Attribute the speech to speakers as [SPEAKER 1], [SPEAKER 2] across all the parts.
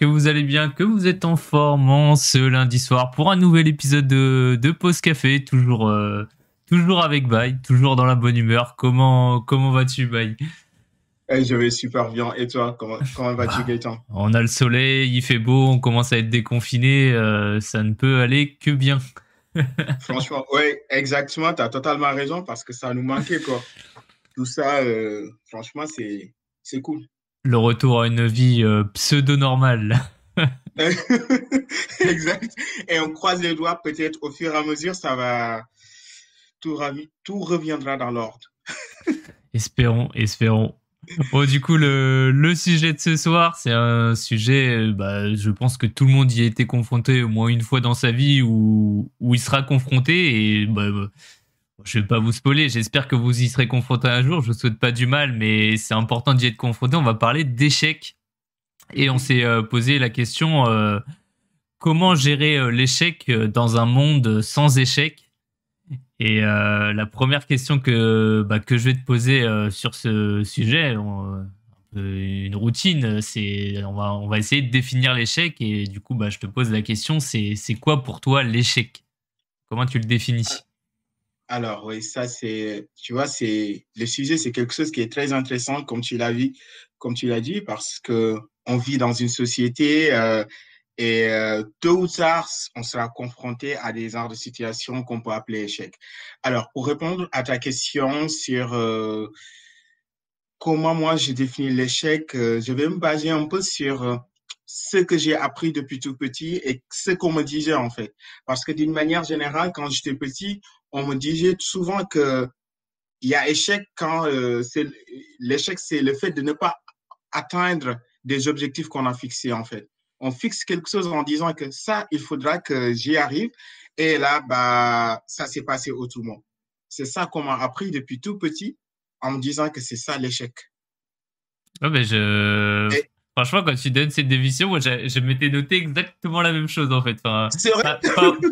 [SPEAKER 1] que vous allez bien, que vous êtes en forme en ce lundi soir pour un nouvel épisode de, de Pause Café, toujours, euh, toujours avec Bay, toujours dans la bonne humeur. Comment, comment vas-tu, Bay
[SPEAKER 2] hey, Je vais super bien. Et toi, comment, comment vas-tu, ah, Gaëtan?
[SPEAKER 1] On a le soleil, il fait beau, on commence à être déconfiné, euh, ça ne peut aller que bien.
[SPEAKER 2] Franchement, oui, exactement, tu as totalement raison parce que ça nous manquait, quoi. Tout ça, euh, franchement, c'est cool
[SPEAKER 1] le retour à une vie euh, pseudo-normale.
[SPEAKER 2] exact. Et on croise les doigts, peut-être au fur et à mesure, ça va. Tout, tout reviendra dans l'ordre.
[SPEAKER 1] espérons, espérons. Bon, du coup, le, le, sujet de ce soir, c'est un sujet, bah, je pense que tout le monde y a été confronté au moins une fois dans sa vie où, où il sera confronté. Et bah, je vais pas vous spoiler, j'espère que vous y serez confronté un jour, je vous souhaite pas du mal, mais c'est important d'y être confronté. On va parler d'échecs. Et on s'est euh, posé la question euh, comment gérer euh, l'échec dans un monde sans échecs Et la première question que, bah, que je vais te poser sur ce sujet, une routine, c'est on va, on va essayer de définir l'échec. Et du coup, bah, je te pose la question c'est quoi pour toi l'échec? Comment tu le définis?
[SPEAKER 2] Alors, oui, ça, c'est, tu vois, c'est, le sujet, c'est quelque chose qui est très intéressant, comme tu l'as vu, comme tu l'as dit, parce que on vit dans une société euh, et euh, tôt ou tard, on sera confronté à des genres de situations qu'on peut appeler échecs. Alors, pour répondre à ta question sur euh, comment moi je définis l'échec, je vais me baser un peu sur ce que j'ai appris depuis tout petit et ce qu'on me disait en fait. Parce que d'une manière générale, quand j'étais petit, on me disait souvent que il y a échec quand euh, l'échec, c'est le fait de ne pas atteindre des objectifs qu'on a fixés en fait. On fixe quelque chose en disant que ça, il faudra que j'y arrive. Et là, bah, ça s'est passé autrement. C'est ça qu'on m'a appris depuis tout petit en me disant que c'est ça l'échec.
[SPEAKER 1] Ouais, mais je... Franchement, quand tu donnes cette définition, moi, je, m'étais noté exactement la même chose, en fait.
[SPEAKER 2] c'est vrai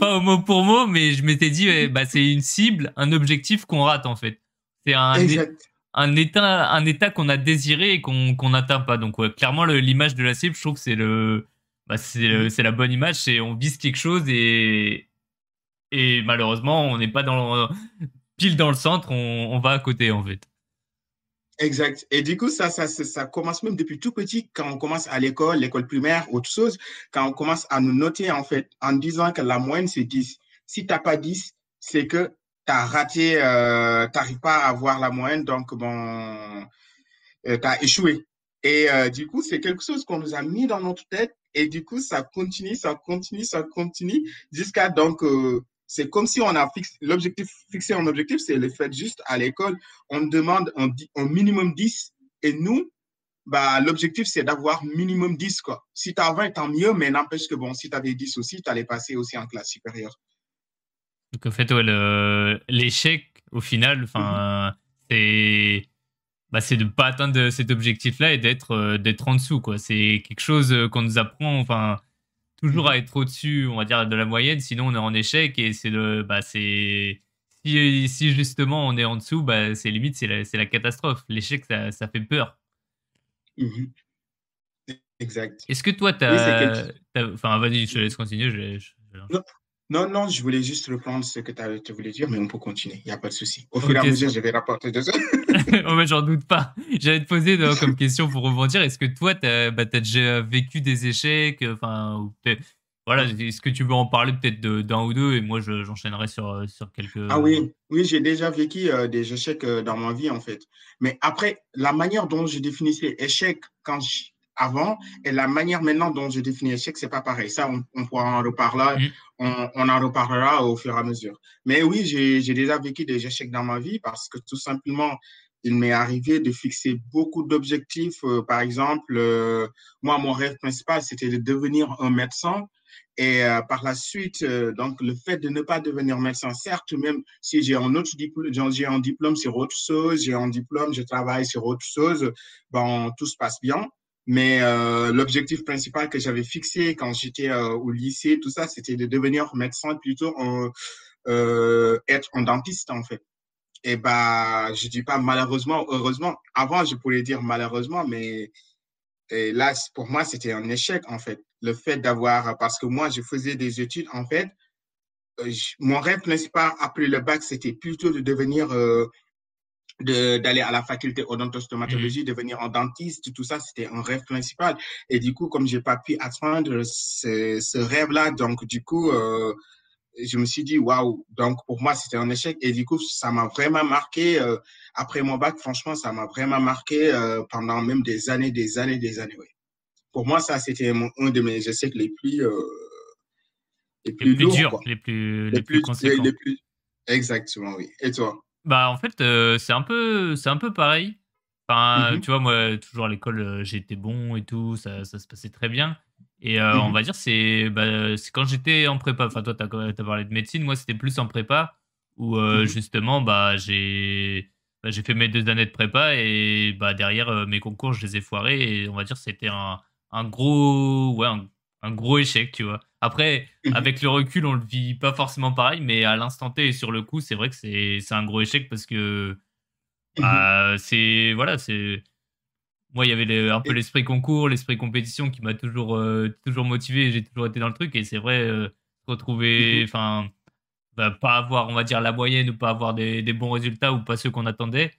[SPEAKER 1] pas, au mot pour mot, mais je m'étais dit, bah, c'est une cible, un objectif qu'on rate, en fait. C'est un, un état, un état qu'on a désiré et qu'on n'atteint pas. Donc, clairement, l'image de la cible, je trouve que c'est le, bah, c'est la bonne image. C'est on vise quelque chose et, et malheureusement, on n'est pas dans pile dans le centre, on, on va à côté, en fait.
[SPEAKER 2] Exact. Et du coup, ça, ça, ça, commence même depuis tout petit, quand on commence à l'école, l'école primaire, autre chose, quand on commence à nous noter, en fait, en disant que la moyenne, c'est 10. Si tu n'as pas 10, c'est que tu as raté, euh, tu n'arrives pas à avoir la moyenne, donc bon, euh, tu as échoué. Et euh, du coup, c'est quelque chose qu'on nous a mis dans notre tête, et du coup, ça continue, ça continue, ça continue, jusqu'à donc euh, c'est comme si on a fixé l'objectif, fixé un objectif, c'est le fait juste à l'école, on demande un, minimum 10 et nous, bah, l'objectif, c'est d'avoir minimum 10. Quoi. Si tu as 20, tant mieux, mais n'empêche que bon, si tu avais 10 aussi, tu allais passer aussi en classe supérieure.
[SPEAKER 1] Donc, en fait, l'échec, au final, enfin, c'est bah, c'est de ne pas atteindre cet objectif-là et d'être euh, d'être en dessous. quoi. C'est quelque chose euh, qu'on nous apprend. Enfin, toujours à être au-dessus, on va dire, de la moyenne, sinon on est en échec et c'est le, bah, c'est, si, si, justement on est en dessous, bah, c'est limite, c'est la, la, catastrophe. L'échec, ça, ça, fait peur.
[SPEAKER 2] Mhm. Exact.
[SPEAKER 1] Est-ce que toi, tu as, Enfin, vas-y, je te laisse continuer. Je,
[SPEAKER 2] non, non, je voulais juste reprendre ce que tu voulais dire, mais on peut continuer, il n'y a pas de souci. Au fur et à mesure, je vais rapporter de ça.
[SPEAKER 1] oh, j'en doute pas. J'allais te poser comme question pour rebondir. Est-ce que toi, tu as, bah, déjà vécu des échecs enfin, voilà, Est-ce que tu veux en parler peut-être d'un ou deux? Et moi, j'enchaînerai sur, sur quelques.
[SPEAKER 2] Ah oui, oui j'ai déjà vécu euh, des échecs euh, dans ma vie, en fait. Mais après, la manière dont je définissais échec quand je avant et la manière maintenant dont je définis l'échec, c'est pas pareil. Ça, on, pourra en reparler, mm. on, en reparlera au fur et à mesure. Mais oui, j'ai déjà vécu des échecs dans ma vie parce que tout simplement, il m'est arrivé de fixer beaucoup d'objectifs. Euh, par exemple, euh, moi, mon rêve principal, c'était de devenir un médecin. Et euh, par la suite, donc le fait de ne pas devenir médecin, certes, même si j'ai un autre diplôme, j'ai un diplôme sur autre chose, j'ai un diplôme, je travaille sur autre chose, bon, tout se passe bien. Mais euh, l'objectif principal que j'avais fixé quand j'étais euh, au lycée, tout ça, c'était de devenir médecin plutôt euh, être un dentiste en fait. Et bah, je dis pas malheureusement, heureusement. Avant, je pourrais dire malheureusement, mais et là, pour moi, c'était un échec, en fait. Le fait d'avoir, parce que moi, je faisais des études, en fait, mon rêve principal après le bac, c'était plutôt de devenir, d'aller à la faculté odontostomatologie, mmh. devenir un dentiste, tout ça, c'était un rêve principal. Et du coup, comme j'ai pas pu atteindre ce, ce rêve-là, donc du coup, euh, je me suis dit, waouh, donc pour moi, c'était un échec. Et du coup, ça m'a vraiment marqué. Euh, après mon bac, franchement, ça m'a vraiment marqué euh, pendant même des années, des années, des années. Oui. Pour moi, ça, c'était un de mes échecs les plus, euh,
[SPEAKER 1] les plus, les plus durs, les plus, les, plus, conséquents. Les plus...
[SPEAKER 2] Exactement, oui. Et toi?
[SPEAKER 1] Bah, en fait, c'est un peu, c'est un peu pareil. Enfin, mm-hmm. tu vois, moi, toujours à l'école, j'ai été bon et tout, ça, ça se passait très bien. Et euh, on mmh va dire, c'est bah, quand j'étais en prépa. Enfin, toi, tu as, parlé de médecine. Moi, c'était plus en prépa où euh, mmh justement, bah, j'ai bah, fait mes deux années de prépa et bah, derrière euh, mes concours, je les ai foirés. Et on va dire, c'était un, un, gros, ouais, un, gros échec, tu vois. Après, avec le recul, on le vit pas forcément pareil, mais à l'instant T et sur le coup, c'est vrai que c'est un gros échec parce que bah, c'est voilà, c'est moi, il y avait un peu l'esprit concours, l'esprit compétition qui m'a toujours, euh, toujours motivé. J'ai toujours été dans le truc. Et c'est vrai, euh, retrouver, mmh enfin, bah, pas avoir, on va dire, la moyenne ou pas avoir des, des bons résultats ou pas ceux qu'on attendait,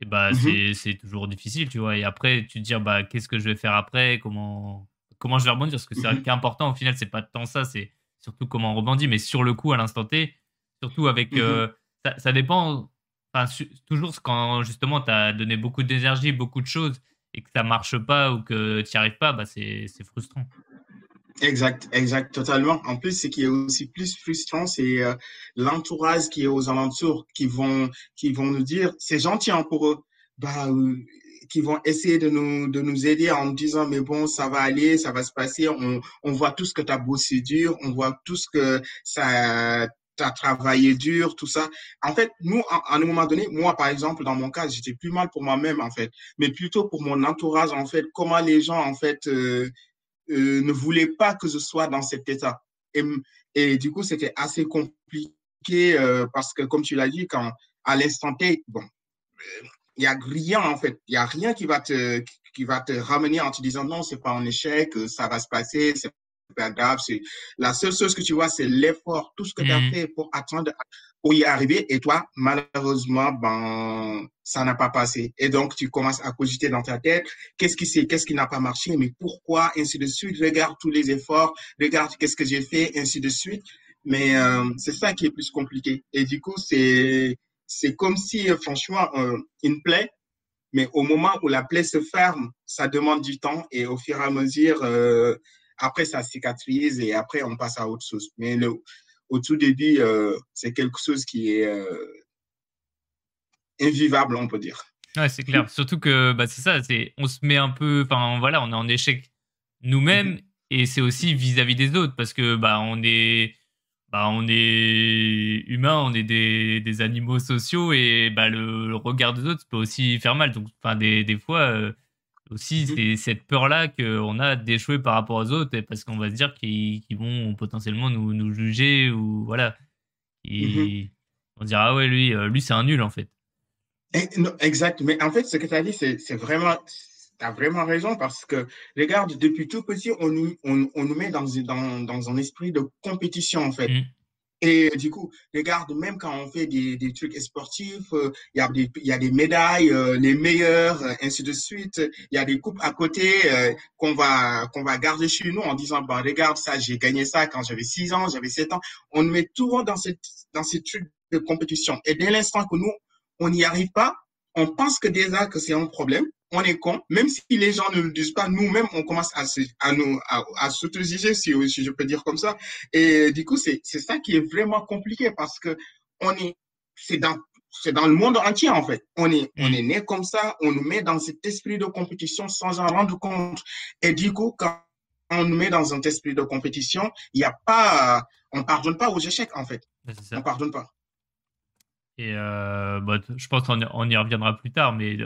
[SPEAKER 1] et bah, mmh c'est toujours difficile, tu vois. Et après, tu te dis, bah, qu'est-ce que je vais faire après? Comment, comment je vais rebondir Parce que c'est mmh important, au final, c'est pas tant ça, c'est surtout comment on rebondit. Mais sur le coup, à l'instant T, surtout avec. Euh, ça, ça, dépend. toujours quand justement tu as donné beaucoup d'énergie, beaucoup de choses et que ça marche pas ou que tu n'y arrives pas, bah c'est frustrant.
[SPEAKER 2] Exact, exact, totalement. En plus, ce qui est aussi plus frustrant, c'est euh, l'entourage qui est aux alentours, qui vont, qui vont nous dire, c'est gentil hein, pour eux, bah, qui vont essayer de nous, de nous aider en nous disant, mais bon, ça va aller, ça va se passer, on, on voit tout ce que tu as bossé dur, on voit tout ce que ça tu as travaillé dur, tout ça. En fait, nous, à, un moment donné, moi, par exemple, dans mon cas, j'étais plus mal pour moi-même, en fait, mais plutôt pour mon entourage, en fait, comment les gens, en fait, euh, euh, ne voulaient pas que je sois dans cet état. Et, et du coup, c'était assez compliqué euh, parce que, comme tu l'as dit, quand à l'instant T, bon, il n'y a rien, en fait, il n'y a rien qui va te qui va te ramener en te disant non, c'est pas un échec, ça va se passer, c'est pas grave. C'est la seule chose que tu vois, c'est l'effort, tout ce que tu as mhm. fait pour attendre, pour y arriver. Et toi, malheureusement, ben, ça n'a pas passé. Et donc, tu commences à cogiter dans ta tête, qu'est-ce qui c'est, qu'est-ce qui n'a pas marché, mais pourquoi, ainsi de suite. Regarde tous les efforts, regarde qu'est-ce que j'ai fait, ainsi de suite. Mais euh, c'est ça qui est plus compliqué. Et du coup, c'est c'est comme si, franchement, euh, une plaie, mais au moment où la plaie se ferme, ça demande du temps et au fur et à mesure, euh, après, ça cicatrise et après, on passe à autre chose. Mais le, au tout début, euh, c'est quelque chose qui est euh, invivable, on peut dire.
[SPEAKER 1] Ouais, c'est clair. Surtout que bah, c'est ça, c'est on se met un peu, enfin voilà, on est en échec nous-mêmes mm-hmm. et c'est aussi vis-à-vis des autres parce que bah on est, bah, on est humain, on est des, des animaux sociaux et bah le, regard des autres peut aussi faire mal. Donc, enfin des, des fois. Euh, aussi, mmh c'est cette peur-là qu'on a d'échouer par rapport aux autres, parce qu'on va se dire qu'ils vont potentiellement nous, nous, juger ou voilà. Et mmh On dira, ah ouais, lui, euh, lui c'est un nul en fait.
[SPEAKER 2] Exact, mais en fait, ce que tu as dit, c'est vraiment, tu as vraiment raison parce que, regarde, depuis tout petit, on nous, on, on nous met dans, dans, dans, un esprit de compétition en fait. Mmh. Et du coup, regarde, même quand on fait des, des trucs sportifs, euh, il y, a des, y a des médailles, euh, les meilleurs, euh, ainsi de suite. Il y a des coupes à côté qu'on va, qu'on va garder chez nous en disant, bah, regarde ça, j'ai gagné ça quand j'avais 6 ans, j'avais 7 ans. On nous met toujours dans, cette, dans ces trucs de compétition. Et dès l'instant que nous, on n'y arrive pas, on pense que déjà que c'est un problème on est con, même si les gens ne le disent pas, nous-mêmes, on commence à, à, nous, à, à si, si, je peux dire comme ça. Et du coup, c'est ça qui est vraiment compliqué parce que on est, c'est dans, c'est dans le monde entier, en fait. On est, on est né comme ça, on nous met dans cet esprit de compétition sans en rendre compte. Et du coup, quand on nous met dans un esprit de compétition, il n'y a pas, on pardonne pas aux échecs, en fait. On pardonne pas.
[SPEAKER 1] Et euh, bah, je pense qu'on on y reviendra plus tard, mais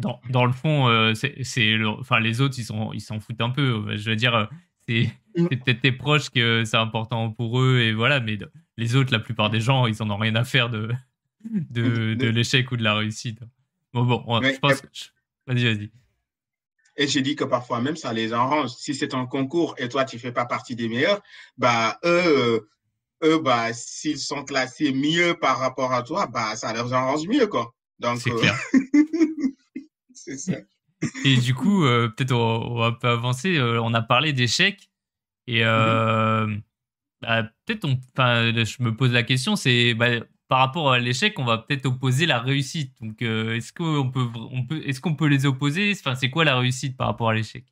[SPEAKER 1] dans, dans le fond, euh, c'est, enfin, les autres, ils s'en ils s'en foutent un peu. Je veux dire, euh, c'est, mm. peut-être tes proches que c'est important pour eux, et voilà, mais les autres, la plupart des gens, ils en ont rien à faire de, de, de l'échec ou de la réussite. Bon, bon, je pense. Vas-y, vas-y.
[SPEAKER 2] Et j'ai dit que parfois même, ça les arrange. Si c'est un concours et toi, tu fais pas partie des meilleurs, bah, eux, eux, bah, s'ils sont classés mieux par rapport à toi, bah, ça leur arrange mieux, quoi. Donc,
[SPEAKER 1] c'est clair. c'est ça. Et du coup, peut-être on, va un peu avancer. on a parlé d'échecs. Et mmh bah, peut-être, je me pose la question, c'est bah, par rapport à l'échec, on va peut-être opposer la réussite. Donc, euh, est-ce qu'on peut, on peut, est-ce qu'on peut les opposer? Enfin, c'est quoi la réussite par rapport à l'échec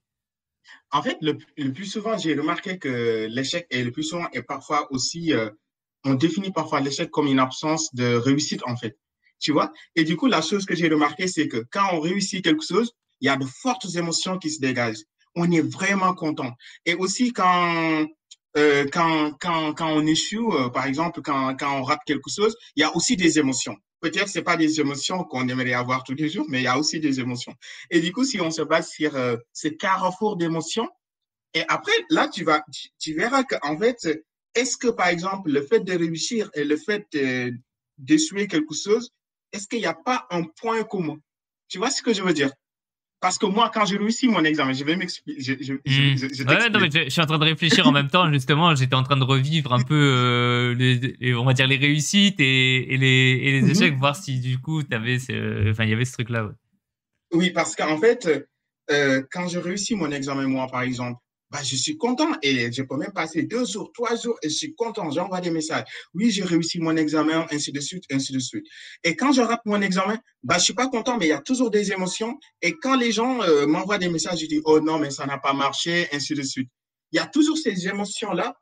[SPEAKER 2] En fait, le, plus souvent, j'ai remarqué que l'échec est le plus souvent et parfois aussi, euh, on définit parfois l'échec comme une absence de réussite en fait. Tu vois? Et du coup, la chose que j'ai remarqué, c'est que quand on réussit quelque chose, il y a de fortes émotions qui se dégagent. On est vraiment content. Et aussi quand euh, quand, quand, quand on échoue, euh, par exemple, quand, quand on rate quelque chose, il y a aussi des émotions. Peut-être c'est pas des émotions qu'on aimerait avoir tous les jours, mais il y a aussi des émotions. Et du coup, si on se base sur euh, ces carrefours d'émotions, et après, là, tu vas, tu, verras qu'en fait, est-ce que, par exemple, le fait de réussir et le fait d'échouer quelque chose, est-ce qu'il n'y a pas un point commun? Tu vois ce que je veux dire? Parce que moi, quand j'ai réussi mon examen, je vais m'expliquer. Je, je,
[SPEAKER 1] ouais, non, mais je, suis en train de réfléchir en même temps, justement. J'étais en train de revivre un peu, euh, les, on va dire, les réussites et, et les, et les mhm. échecs, voir si du coup, il y avait ce truc-là.
[SPEAKER 2] Oui, parce qu'en fait, euh, quand j'ai réussi mon examen, moi, par exemple, bah, je suis content et je peux même passer deux jours, trois jours et je suis content. J'envoie des messages. Oui, j'ai réussi mon examen, ainsi de suite, ainsi de suite. Et quand je rate mon examen, bah, je suis pas content, mais il y a toujours des émotions. Et quand les gens euh, m'envoient des messages, je dis, oh non, mais ça n'a pas marché, ainsi de suite. Il y a toujours ces émotions-là,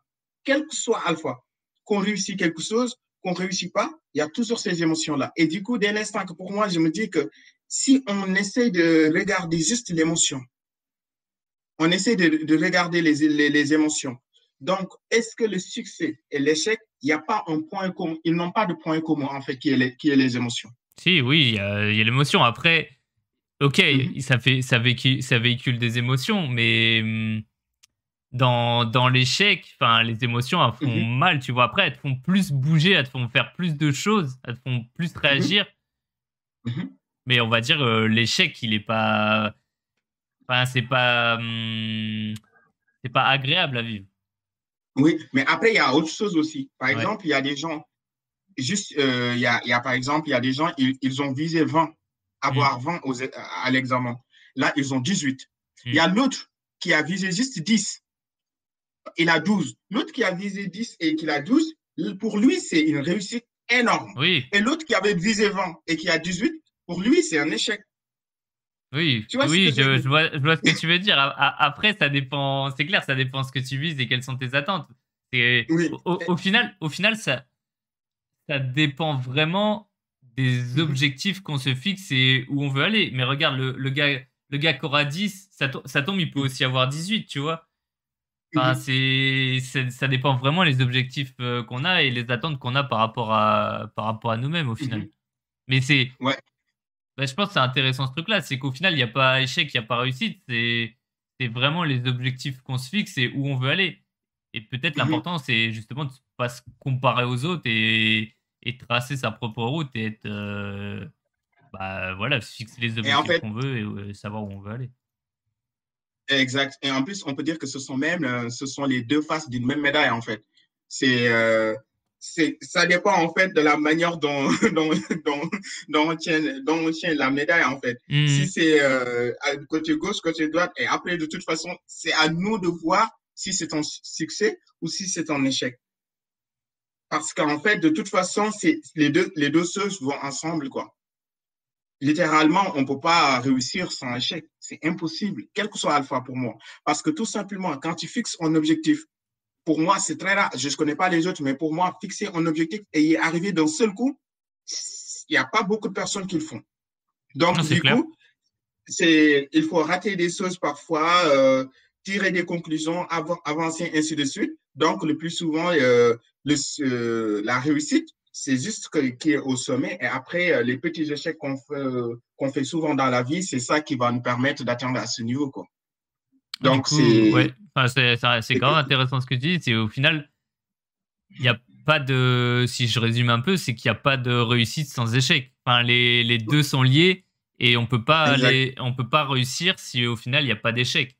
[SPEAKER 2] quel que soit Alpha, qu'on réussit quelque chose, qu'on réussit pas, il y a toujours ces émotions-là. Et du coup, dès l'instant que pour moi, je me dis que si on essaie de regarder juste l'émotion, on essaie de, regarder les, émotions. Donc, est-ce que le succès et l'échec, il n'y a pas un point commun? Ils n'ont pas de point commun, en fait, qui est les, qui est les émotions.
[SPEAKER 1] Si, oui, il y a, l'émotion. Après, ok, mhm. ça, fait, ça, véhicule, ça véhicule des émotions, mais hum, dans, dans l'échec, les émotions, elles font mhm. mal, tu vois. Après, elles te font plus bouger, elles te font faire plus de choses, elles te font plus mhm. réagir. Mais on va dire, euh, l'échec, il n'est pas Enfin, c'est pas, hum, c'est pas agréable à vivre.
[SPEAKER 2] Oui, mais après, il y a autre chose aussi. Par exemple, il y a des gens, juste, euh, il, y a, il y a par exemple, il y a des gens, ils, ils ont visé 20, avoir 20 aux, à l'examen. Là, ils ont 18. Il y a hmm. l'autre qui a visé juste 10. Il a 12. L'autre qui a visé 10 et qui a 12, pour lui, c'est une réussite énorme.
[SPEAKER 1] Oui.
[SPEAKER 2] Et l'autre qui avait visé 20 et qui a 18, pour lui, c'est un échec.
[SPEAKER 1] Oui, oui je, vois, je, vois, ce que tu veux dire. Après, ça dépend, c'est clair, ça dépend ce que tu vises et quelles sont tes attentes. Au, final, au final ça, ça dépend vraiment des mhm. objectifs qu'on se fixe et où on veut aller. Mais regarde, le, le gars, le gars qui aura 10, ça, ça, tombe, il peut aussi avoir 18, tu vois. Enfin, mhm. c'est, ça dépend vraiment des objectifs euh, qu'on a et les attentes qu'on a par rapport à, par rapport à nous-mêmes, au final. Mhm. Mais c'est.
[SPEAKER 2] Ouais.
[SPEAKER 1] Bah, je pense que c'est intéressant ce truc-là, c'est qu'au final, il n'y a pas échec, il n'y a pas réussite. C'est vraiment les objectifs qu'on se fixe et où on veut aller. Et peut-être mhm. l'important, c'est justement de ne pas se comparer aux autres et, et tracer sa propre route et être. Euh, bah voilà, fixer les objectifs qu'on veut et, euh, savoir où on veut aller.
[SPEAKER 2] Exact. Et en plus, on peut dire que ce sont même euh, ce sont les deux faces d'une même médaille, en fait. C'est ça dépend en fait de la manière dont, dont, dont, on, tient, dont on tient la médaille en fait. Hmm. Si c'est euh, côté gauche, côté droite, et après de toute façon, c'est à nous de voir si c'est un succès ou si c'est un échec. Parce qu'en fait, de toute façon, c'est les deux, les deux choses vont ensemble quoi. Littéralement, on ne peut pas réussir sans échec. C'est impossible, quel que soit alpha pour moi. Parce que tout simplement, quand tu fixes un objectif pour moi, c'est très rare. Je ne connais pas les autres, mais pour moi, fixer un objectif et y arriver d'un seul coup, il n'y a pas beaucoup de personnes qui le font. Donc, du coup, c'est, il faut rater des choses parfois, euh, tirer des conclusions, avancer, ainsi de suite. Donc, le plus souvent, euh, le, euh, la réussite, c'est juste qui est au sommet. Et après, les petits échecs qu'on fait, fait souvent dans la vie, c'est ça qui va nous permettre d'atteindre à ce niveau. Quoi.
[SPEAKER 1] Donc, c'est. Ouais. Enfin, c'est quand même intéressant ce que tu dis. C'est au final, il n'y a pas de. Si je résume un peu, c'est qu'il n'y a pas de réussite sans échec. Enfin, les, les deux sont liés Et on peut pas aller, on peut pas réussir si au final il n'y a pas d'échec.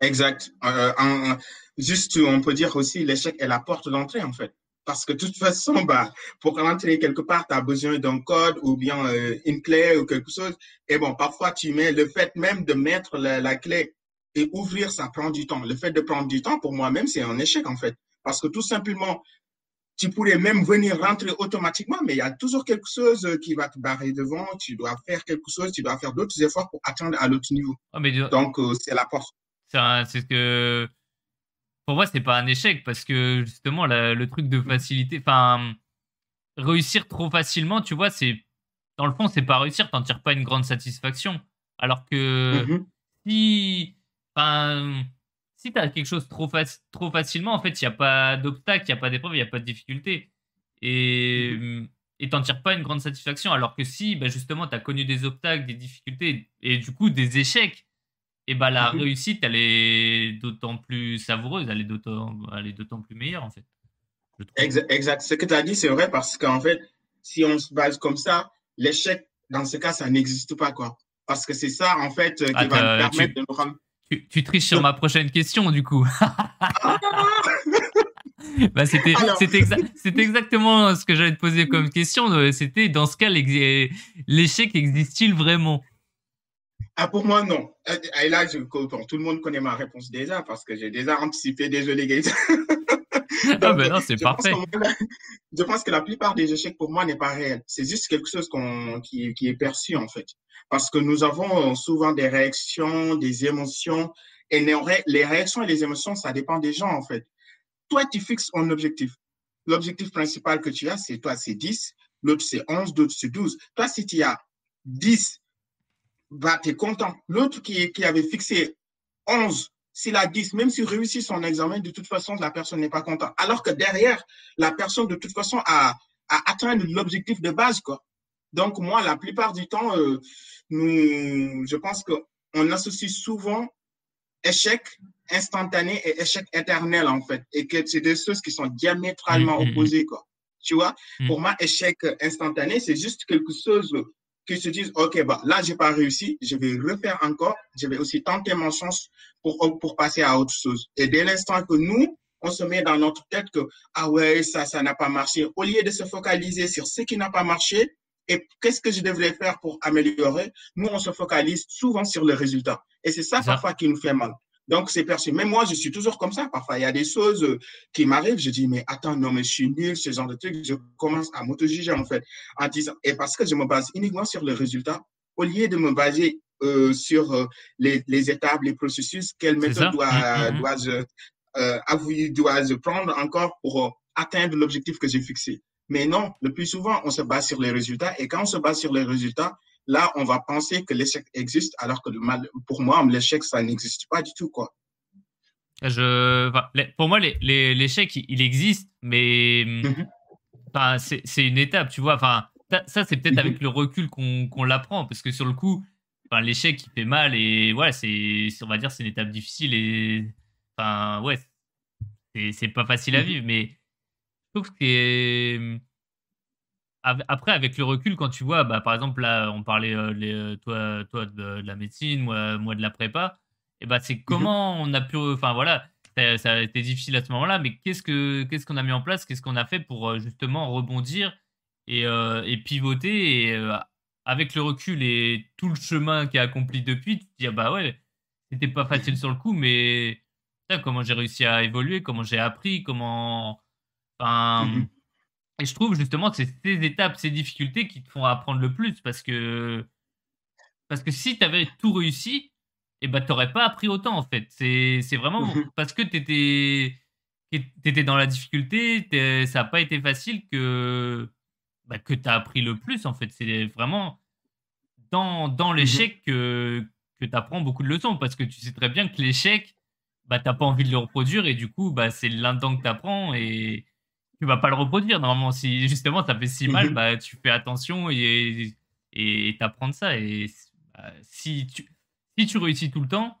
[SPEAKER 2] Exact. Euh, juste, on peut dire aussi l'échec est la porte d'entrée en fait. Parce que de toute façon, bah, pour rentrer quelque part, tu as besoin d'un code ou bien euh, une clé ou quelque chose. Et bon, parfois, tu mets le fait même de mettre la, clé et ouvrir, ça prend du temps. Le fait de prendre du temps, pour moi-même, c'est un échec en fait. Parce que tout simplement, tu pourrais même venir rentrer automatiquement, mais il y a toujours quelque chose qui va te barrer devant. Tu dois faire quelque chose, tu dois faire d'autres efforts pour atteindre à l'autre niveau. Oh, mais Donc, euh, c'est la porte.
[SPEAKER 1] C'est ce que pour moi, c'est pas un échec parce que justement, le truc de facilité, enfin, réussir trop facilement, tu vois, c'est dans le fond, c'est pas réussir, t'en tires pas une grande satisfaction. Alors que mmh si, enfin, si t'as quelque chose trop, trop facilement, en fait, il n'y a pas d'obstacle, il n'y a pas d'épreuve, il n'y a pas de difficulté. Et mmh et t'en tires pas une grande satisfaction. Alors que si, bah justement, tu as connu des obstacles, des difficultés et du coup des échecs, et bah la mmh réussite, elle est d'autant plus savoureuse, elle est d'autant, elle est d'autant plus meilleure en fait.
[SPEAKER 2] Exact, Ce que tu as dit, c'est vrai parce qu'en fait, si on se base comme ça, l'échec, dans ce cas, ça n'existe pas quoi. Parce que c'est ça en fait euh, qui ah, va nous permettre de nous rendre.
[SPEAKER 1] Tu, triches sur ma prochaine question du coup. bah, c'était, exactement ce que j'allais te poser comme question. C'était dans ce cas, l'échec existe-t-il vraiment?
[SPEAKER 2] Ah, pour moi, non. Euh, et là, je, tout le monde connaît ma réponse déjà parce que j'ai déjà anticipé. Désolé,
[SPEAKER 1] Gaëtan. ah, ben non, c'est parfait.
[SPEAKER 2] je pense que la plupart des échecs, pour moi, n'est pas réel. C'est juste quelque chose qui, qui est perçu, en fait. Parce que nous avons souvent des réactions, des émotions. Et les réactions et les émotions, ça dépend des gens, en fait. Toi, tu fixes un objectif. L'objectif principal que tu as, c'est toi, c'est 10. L'autre, c'est 11. L'autre, c'est 12. Toi, si tu as 10 bah, tu es content. L'autre qui, qui avait fixé 11, s'il a 10, même s'il réussit son examen, de toute façon, la personne n'est pas contente. Alors que derrière, la personne, de toute façon, a, a atteint l'objectif de base. Quoi. Donc, moi, la plupart du temps, euh, nous, je pense qu'on associe souvent échec instantané et échec éternel, en fait. Et que c'est des choses qui sont diamétralement mm, mm, mm. opposées. Quoi. Tu vois, pour moi, échec instantané, c'est juste quelque chose qui se disent, OK, bah, là, j'ai pas réussi, je vais refaire encore, je vais aussi tenter mon chance pour, pour passer à autre chose. Et dès l'instant que nous, on se met dans notre tête que, ah ouais, ça, ça n'a pas marché, au lieu de se focaliser sur ce qui n'a pas marché et qu'est-ce que je devrais faire pour améliorer, nous, on se focalise souvent sur le résultat. Et c'est ça, parfois qui nous fait mal. Donc, c'est perçu. Même moi, je suis toujours comme ça. Parfois, il y a des choses euh, qui m'arrivent. Je dis, mais attends, non, mais je suis nul, ce genre de trucs. Je commence à m'auto-juger, en fait, en disant, et parce que je me base uniquement sur le résultat, au lieu de me baser euh, sur euh, les, les, étapes, les processus, quelle méthode dois, mm, mm, mm. dois-je euh, dois prendre encore pour atteindre l'objectif que j'ai fixé? Mais non, le plus souvent, on se base sur les résultats. Et quand on se base sur les résultats, là, on va penser que l'échec existe, alors que pour moi, l'échec, ça n'existe pas du tout, quoi.
[SPEAKER 1] Je, pour moi, l'échec, il existe, mais mhm. c'est une étape, tu vois. Enfin, ça, c'est peut-être avec mhm. le recul qu'on l'apprend, parce que sur le coup, l'échec, il fait mal, et ouais, c'est, on va dire, c'est une étape difficile, et enfin, ouais, c'est pas facile à mhm. vivre, mais trouve que après, avec le recul, quand tu vois, bah, par exemple, là, on parlait, euh, les, euh, toi, toi de, la médecine, moi, moi de la prépa, et bah, c'est mmh comment on a pu. Enfin, voilà, ça, a été difficile à ce moment-là, mais qu'est-ce qu'on ce qu'on a mis en place Qu'est-ce qu'on a fait pour euh, justement rebondir et, et pivoter Et avec le recul et tout le chemin qui a accompli depuis, tu te dis, ah bah ouais, c'était pas facile sur le coup, mais comment j'ai réussi à évoluer, comment j'ai appris, comment. Enfin. Mmh et je trouve justement que c'est ces étapes, ces difficultés qui te font apprendre le plus parce que, parce que si tu avais tout réussi, et eh ben, tu n'aurais pas appris autant en fait. C'est vraiment mmh parce que tu étais, étais, dans la difficulté, ça n'a pas été facile que, bah, que tu as appris le plus en fait. C'est vraiment dans, dans mmh l'échec que, que tu apprends beaucoup de leçons parce que tu sais très bien que l'échec, bah, tu n'as pas envie de le reproduire et du coup, bah, c'est là-dedans que tu apprends et tu vas pas le reproduire normalement. Si justement ça fait si mal, mhm. bah, tu fais attention et et t'apprends ça. Et bah, si tu si tu réussis tout le temps,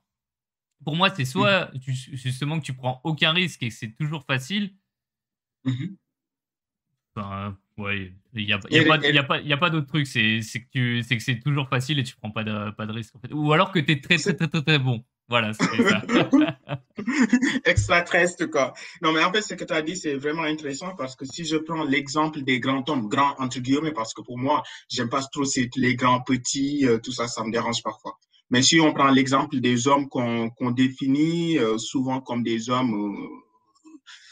[SPEAKER 1] pour moi c'est soit mhm. justement que tu prends aucun risque et que c'est toujours facile. Mhm. Ouais, il n'y a, y a, pas, y a, pas, y a pas d'autre truc. C'est que c'est toujours facile et tu prends pas de, pas de risque. En fait. Ou alors que tu es très, très, très, très, très bon. Voilà, c'est ça.
[SPEAKER 2] Non, mais en fait, ce que tu as dit, c'est vraiment intéressant parce que si je prends l'exemple des grands hommes, grands entre guillemets, parce que pour moi, j'aime pas trop les grands petits, euh, tout ça, ça me dérange parfois. Mais si on prend l'exemple des hommes qu'on définit euh, souvent comme des hommes euh,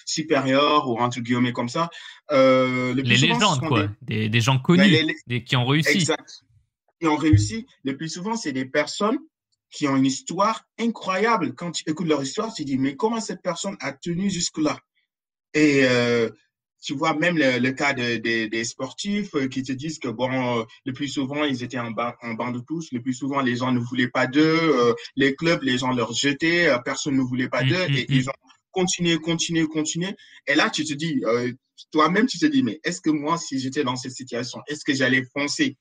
[SPEAKER 2] supérieurs ou entre guillemets comme ça,
[SPEAKER 1] le les légendes, quoi. Des, des, gens connus, des, qui ont réussi.
[SPEAKER 2] Exact. Qui ont réussi. Le plus souvent, c'est des personnes qui ont une histoire incroyable. Quand tu écoutes leur histoire, tu dis, mais comment cette personne a tenu jusque-là? Et euh, tu vois même le, cas de, des sportifs euh, qui te disent que, bon, euh, le plus souvent, ils étaient en, bas, en banc de tous. Le plus souvent, les gens ne voulaient pas d'eux. les clubs, les gens leur jetaient. personne ne voulait pas mmh, d'eux. Mmh, et ils mmh. ont continué, continué, continué. Et là, tu te dis, toi-même, tu te dis, mais est-ce que moi, si j'étais dans cette situation, est-ce que j'allais foncer?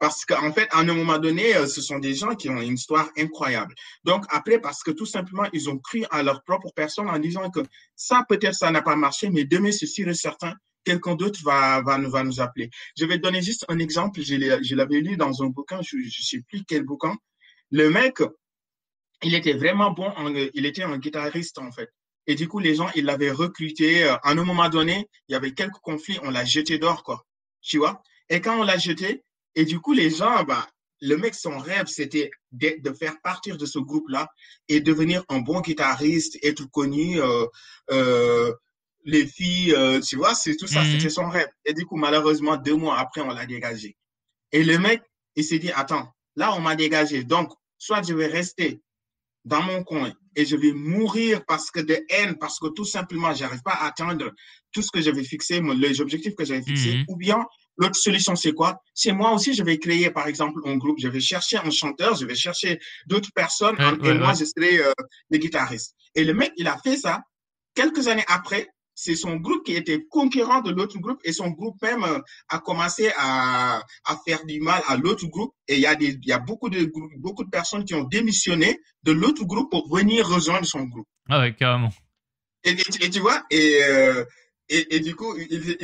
[SPEAKER 2] Parce qu'en fait, à un moment donné, euh, ce sont des gens qui ont une histoire incroyable. Donc après, parce que tout simplement, ils ont cru à leur propre personne en disant que ça, peut-être, ça n'a pas marché, mais demain, c'est sûr et certain, quelqu'un d'autre va, va, nous, va nous appeler. Je vais donner juste un exemple. Je l'avais lu dans un bouquin, je ne sais plus quel bouquin. Le mec, il était vraiment bon, il était un guitariste en fait. Et du coup, les gens, ils l'avaient recruté. Euh, à un moment donné, il y avait quelques conflits, on l'a jeté dehors, quoi. Tu vois? Et quand on l'a jeté, et du coup, les gens, bah, le mec, son rêve, c'était de, faire partir de ce groupe-là et devenir un bon guitariste, être connu. Euh, euh, les filles, euh, tu vois, c'est tout ça, mhm. c'était son rêve. Et du coup, malheureusement, deux mois après, on l'a dégagé. Et le mec, il s'est dit, attends, là, on m'a dégagé. Donc, soit je vais rester dans mon coin et je vais mourir parce que de haine, parce que tout simplement, j'arrive pas à atteindre tout ce que j'avais fixé, les objectifs que j'avais fixés, mhm. ou bien L'autre solution, c'est quoi? C'est moi aussi, je vais créer, par exemple, un groupe. Je vais chercher un chanteur, je vais chercher d'autres personnes, et moi, je serai euh, le guitariste. Et le mec, il a fait ça. Quelques années après, c'est son groupe qui était concurrent de l'autre groupe et son groupe même euh, a commencé à, à, faire du mal à l'autre groupe. Et il y a, des, y a beaucoup, de, beaucoup de personnes qui ont démissionné de l'autre groupe pour venir rejoindre son groupe.
[SPEAKER 1] Ah ouais, carrément.
[SPEAKER 2] Et, et, tu vois, et, euh, et, du coup,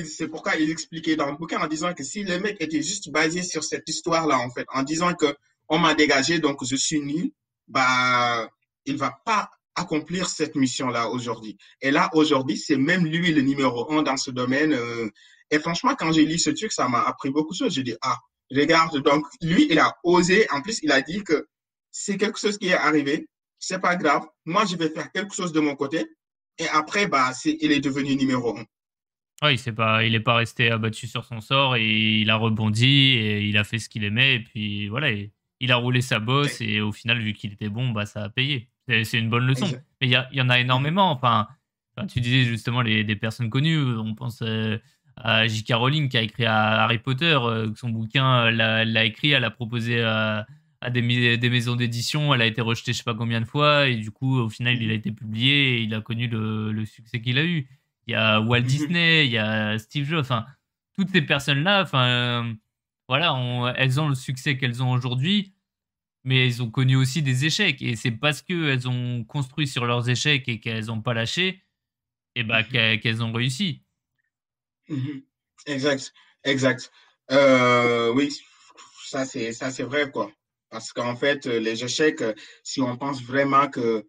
[SPEAKER 2] c'est pourquoi il expliquait dans le bouquin en disant que si le mec était juste basé sur cette histoire-là, en fait, en disant que on m'a dégagé, donc je suis nul, bah, il va pas accomplir cette mission-là aujourd'hui. Et là, aujourd'hui, c'est même lui le numéro un dans ce domaine. Euh, et franchement, quand j'ai lu ce truc, ça m'a appris beaucoup de choses. J'ai dit, ah, regarde, donc lui, il a osé. En plus, il a dit que c'est quelque chose qui est arrivé. C'est pas grave. Moi, je vais faire quelque chose de mon côté. Et après, bah, c'est, il est devenu numéro un.
[SPEAKER 1] Ouais, il pas, il est pas resté abattu sur son sort et il a rebondi et il a fait ce qu'il aimait et puis voilà, il a roulé sa bosse et au final vu qu'il était bon, bah ça a payé. C'est une bonne leçon. Mais il y, en a énormément. Enfin, tu disais justement les, des personnes connues. On pense euh, à J.K. Rowling qui a écrit Harry Potter. Euh, son bouquin l'a écrit, elle a proposé à, des, des, maisons d'édition. Elle a été rejetée je sais pas combien de fois et du coup au final il a été publié et il a connu le, le succès qu'il a eu il y a Walt mhm. Disney, il y a Steve Jobs, enfin, toutes ces personnes-là, enfin, euh, voilà, elles ont le succès qu'elles ont aujourd'hui, mais elles ont connu aussi des échecs. Et c'est parce qu'elles ont construit sur leurs échecs et qu'elles n'ont pas lâché, et bah, mhm. qu'elles ont réussi.
[SPEAKER 2] Mhm. Exact, exact. Euh, oui, ça c'est ça c'est vrai quoi. Parce qu'en fait, les échecs, si on pense vraiment que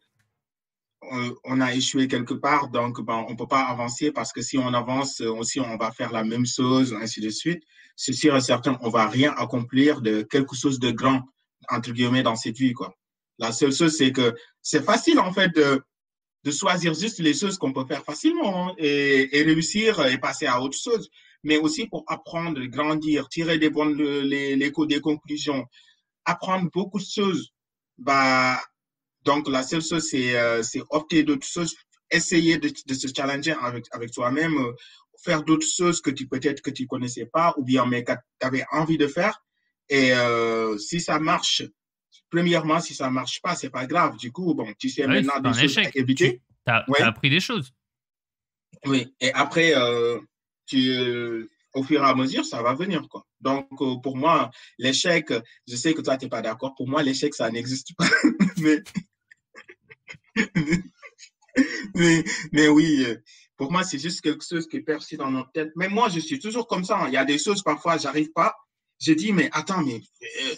[SPEAKER 2] on a échoué quelque part, donc ben, on ne peut pas avancer parce que si on avance aussi, on va faire la même chose, ainsi de suite. C'est sûr et certain, on va rien accomplir de quelque chose de grand, entre guillemets, dans cette vie. Quoi. La seule chose, c'est que c'est facile, en fait, de, choisir juste les choses qu'on peut faire facilement hein, et, réussir et passer à autre chose. Mais aussi pour apprendre, grandir, tirer des bonnes, les, des conclusions, apprendre beaucoup de choses. Bah, donc, la seule chose, c'est euh, opter d'autres choses, essayer de, se challenger avec, avec toi-même, euh, faire d'autres choses que tu peut-être que tu connaissais pas ou bien mais que tu avais envie de faire. Et euh, si ça marche, premièrement, si ça marche pas, c'est pas grave. Du coup, bon, tu sais maintenant des choses à éviter.
[SPEAKER 1] Tu as, appris des choses.
[SPEAKER 2] Oui, et après, tu, au fur et à mesure, ça va venir. Quoi. Donc, pour moi, l'échec, je sais que toi, tu n'es pas d'accord. Pour moi, l'échec, ça n'existe pas. mais mais, mais, oui, Pour moi, c'est juste quelque chose qui perçu dans notre tête. Mais moi, je suis toujours comme ça. Hein. Il y a des choses, parfois, j'arrive pas. Je dis, mais attends, mais euh,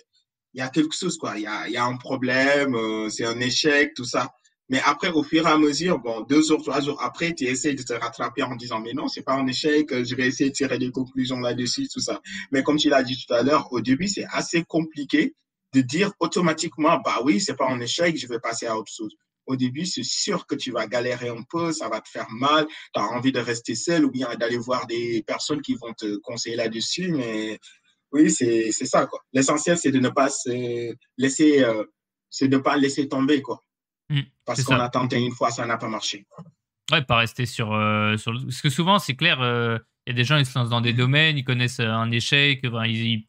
[SPEAKER 2] il y a quelque chose, quoi. Il y a, il y a un problème, euh, c'est un échec, tout ça. Mais après, au fur et à mesure, bon, deux jours, trois jours après, tu essaies de te rattraper en disant, mais non, c'est pas un échec, je vais essayer de tirer des conclusions là-dessus, tout ça. Mais comme tu l'as dit tout à l'heure, au début, c'est assez compliqué de dire automatiquement, bah oui, c'est pas un échec, je vais passer à autre chose. Au début, c'est sûr que tu vas galérer un peu, ça va te faire mal, tu as envie de rester seul ou bien d'aller voir des personnes qui vont te conseiller là-dessus, mais oui, c'est ça, quoi. L'essentiel, c'est de ne pas se laisser, euh, c'est de pas laisser tomber, quoi. Mmh, Parce qu'on a tenté une fois, ça n'a pas marché.
[SPEAKER 1] Ouais, pas rester sur, euh, sur. Parce que souvent, c'est clair, euh, il y a des gens, ils se lancent dans des domaines, ils connaissent un échec, ils,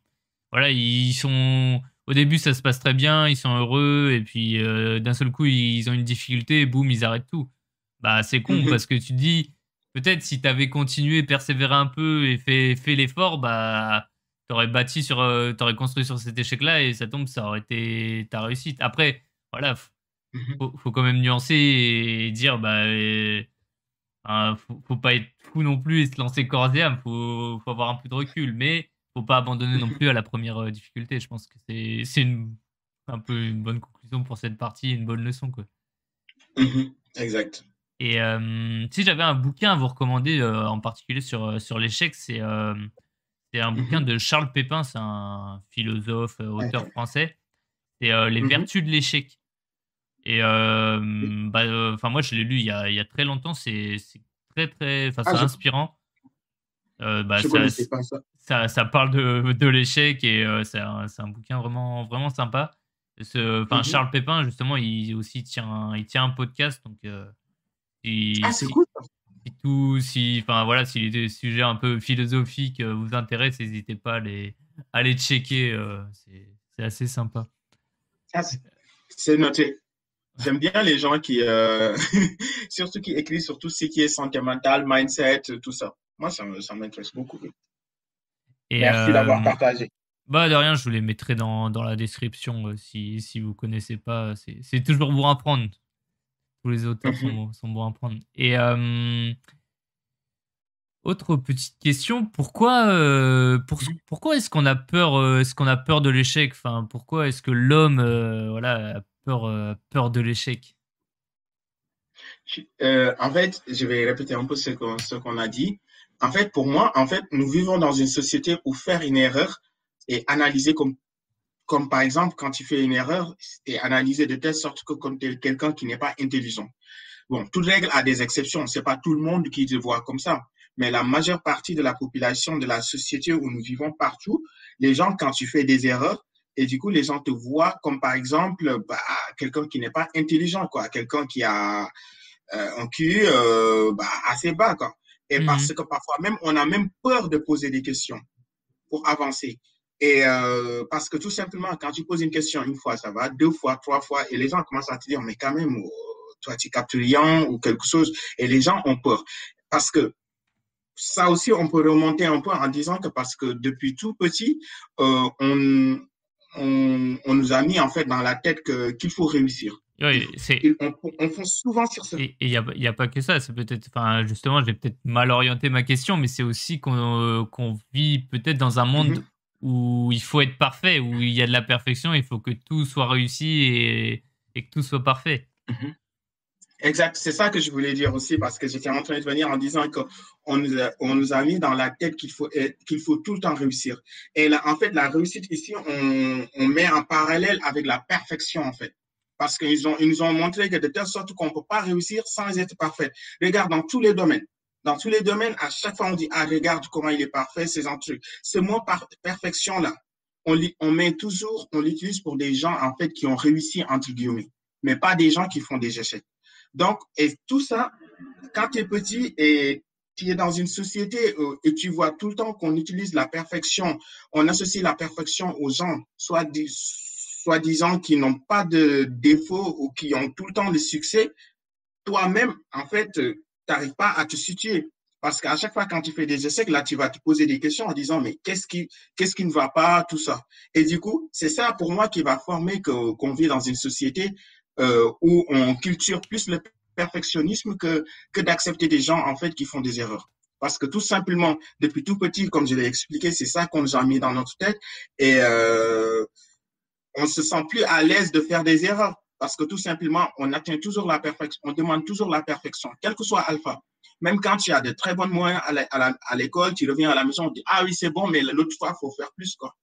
[SPEAKER 1] voilà, ils sont. Au début, ça se passe très bien, ils sont heureux, et puis d'un seul coup, ils ont une difficulté, et boum, ils arrêtent tout. Bah, c'est con, mmh parce que tu te dis, peut-être si tu avais continué, persévéré un peu et fait, fait l'effort, bah t'aurais bâti sur, euh, t'aurais construit sur cet échec-là et ça tombe, ça aurait été ta réussite. Après, voilà, mmh faut, faut quand même nuancer et dire, bah, euh, faut, pas être fou non plus et se lancer corps et âme. Faut, faut avoir un peu de recul, mais faut pas abandonner non plus à la première euh, difficulté. Je pense que c'est, une, un peu une bonne conclusion pour cette partie, une bonne leçon, quoi.
[SPEAKER 2] Mmh exact.
[SPEAKER 1] Et si j'avais un bouquin à vous recommander, en particulier sur, sur l'échec, c'est c'est un bouquin mmh de Charles Pépin, c'est un philosophe, euh, auteur français. C'est euh, Les mmh vertus de l'échec. Et bah, enfin, moi, je l'ai lu il y, a, il y a très longtemps. C'est très, très, enfin, ah, c'est inspirant. bah, ça, ça. Ça, parle de, de l'échec et c'est un, un, bouquin vraiment, vraiment sympa. Enfin, mmh Charles Pépin, justement, il aussi tient, il tient un podcast. Donc,
[SPEAKER 2] ah, c'est cool
[SPEAKER 1] si tout, si, enfin voilà, si les sujets un peu philosophiques euh, vous intéressent, n'hésitez pas à les, à les checker. Euh, c'est assez sympa.
[SPEAKER 2] Ah, c'est noté. J'aime bien les gens qui, euh, surtout qui écrivent sur tout ce qui est santé mentale, mindset, tout ça. Moi, ça, ça m'intéresse beaucoup. Et Merci d'avoir partagé.
[SPEAKER 1] Bah, de rien, je vous les mettrai dans, dans la description si, si vous ne connaissez pas. C'est toujours pour apprendre. Tous les auteurs sont, sont, bons à prendre. Et euh, autre petite question, pourquoi, euh, pour, pourquoi est-ce qu'on a peur, euh, est-ce qu'on a peur de l'échec? Enfin, pourquoi est-ce que l'homme, voilà, a peur, peur de l'échec?
[SPEAKER 2] En fait, je vais répéter un peu ce qu'on, ce qu'on a dit. En fait, pour moi, en fait, nous vivons dans une société où faire une erreur est analysé comme comme par exemple, quand tu fais une erreur, c'est analysé de telle sorte que comme quelqu'un qui n'est pas intelligent. Bon, toute règle a des exceptions. C'est pas tout le monde qui te voit comme ça. Mais la majeure partie de la population de la société où nous vivons partout, les gens, quand tu fais des erreurs, et du coup, les gens te voient comme par exemple bah, quelqu'un qui n'est pas intelligent, quoi, quelqu'un qui a euh, un cul euh, bah, assez bas, quoi. Et mmh parce que parfois même, on a même peur de poser des questions pour avancer. Et euh, parce que tout simplement, quand tu poses une question une fois, ça va, deux fois, trois fois, et les gens commencent à te dire, mais quand même, oh, toi, tu captes rien ou quelque chose, et les gens ont peur. Parce que ça aussi, on peut remonter un peu en disant que parce que depuis tout petit, euh, on, on, on, nous a mis en fait dans la tête qu'il faut réussir. On, on, fonce souvent sur ça.
[SPEAKER 1] Et il n'y a, pas que ça. C'est peut-être, enfin, justement, j'ai peut-être mal orienté ma question, mais c'est aussi qu'on qu'on vit peut-être dans un monde mm-hmm où il faut être parfait, où il y a de la perfection, il faut que tout soit réussi et, et que tout soit parfait.
[SPEAKER 2] Mhm. Exact, c'est ça que je voulais dire aussi parce que j'étais en train de venir en disant qu'on nous, a, on nous a mis dans la tête qu'il faut, qu'il faut tout le temps réussir. Et là, en fait, la réussite ici, on, on met en parallèle avec la perfection en fait. Parce qu'ils nous ont montré que de telle sorte qu'on ne peut pas réussir sans être parfait. Regarde, dans tous les domaines, dans tous les domaines, à chaque fois, on dit, ah, regarde comment il est parfait, c'est un truc. Ce mot par perfection-là, on, on met toujours, on l'utilise pour des gens, en fait, qui ont réussi, entre guillemets, mais pas des gens qui font des échecs. Donc, et tout ça, quand tu es petit et tu es dans une société euh, et tu vois tout le temps qu'on utilise la perfection, on associe la perfection aux gens, soit, soit disant qui n'ont pas de défauts ou qui ont tout le temps le succès, toi-même, en fait, euh, n'arrives pas à te situer. Parce qu'à chaque fois, quand tu fais des essais, là, tu vas te poser des questions en disant, mais qu'est-ce qui, qu'est-ce qui ne va pas, tout ça? Et du coup, c'est ça pour moi qui va former qu'on vit dans une société euh, où on culture plus le perfectionnisme que, que d'accepter des gens, en fait, qui font des erreurs. Parce que tout simplement, depuis tout petit, comme je l'ai expliqué, c'est ça qu'on nous a mis dans notre tête. Et euh, on se sent plus à l'aise de faire des erreurs. Parce que tout simplement, on atteint toujours la perfection, on demande toujours la perfection, quel que soit alpha. Même quand tu as de très bonnes moyens à l'école, tu reviens à la maison, on dit, ah oui, c'est bon, mais l'autre fois, il faut faire plus. Quoi.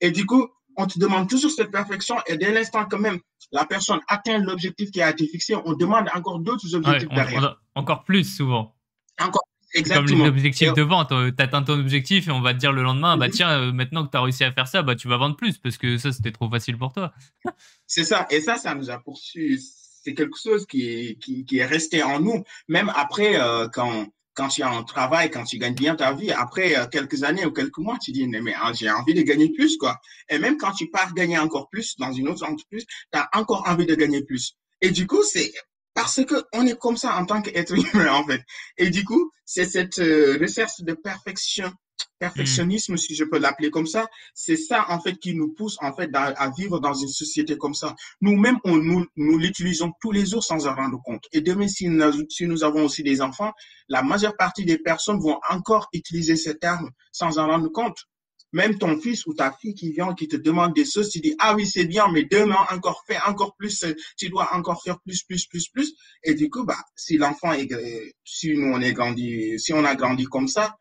[SPEAKER 2] Et du coup, on te demande toujours cette perfection et dès l'instant que même la personne atteint l'objectif qui a été fixé, on demande encore d'autres objectifs derrière.
[SPEAKER 1] encore plus souvent.
[SPEAKER 2] Encore Exactement.
[SPEAKER 1] Comme l'objectif de vente, euh, tu atteins ton objectif et on va te dire le lendemain, bah tiens, euh, maintenant que tu as réussi à faire ça, bah tu vas vendre plus parce que ça c'était trop facile pour toi.
[SPEAKER 2] C'est ça, et ça, ça nous a poursuivi. C'est quelque chose qui est, qui, est resté en nous, même après euh, quand quand tu as un travail, quand tu gagnes bien ta vie, après quelques années ou quelques mois, tu dis, mais hein, j'ai envie de gagner plus, quoi. Et même quand tu pars gagner encore plus dans une autre entreprise, tu as encore envie de gagner plus. Et du coup, c'est parce que on est comme ça en tant qu'être humain, en fait. Et du coup, c'est cette euh, recherche de perfection, perfectionnisme, si je peux l'appeler comme ça. C'est ça, en fait, qui nous pousse, en fait, à vivre dans une société comme ça. Nous-mêmes, on, nous, nous l'utilisons tous les jours sans en rendre compte. Et demain, si nous, si nous avons aussi des enfants, la majeure partie des personnes vont encore utiliser ces termes sans en rendre compte. Même ton fils ou ta fille qui vient, qui te demande des choses, tu dis, ah oui, c'est bien, mais demain, encore fais encore plus, tu dois encore faire plus, plus, plus, plus. Et du coup, bah, si l'enfant est, si nous, on est grandi, si on a grandi comme ça,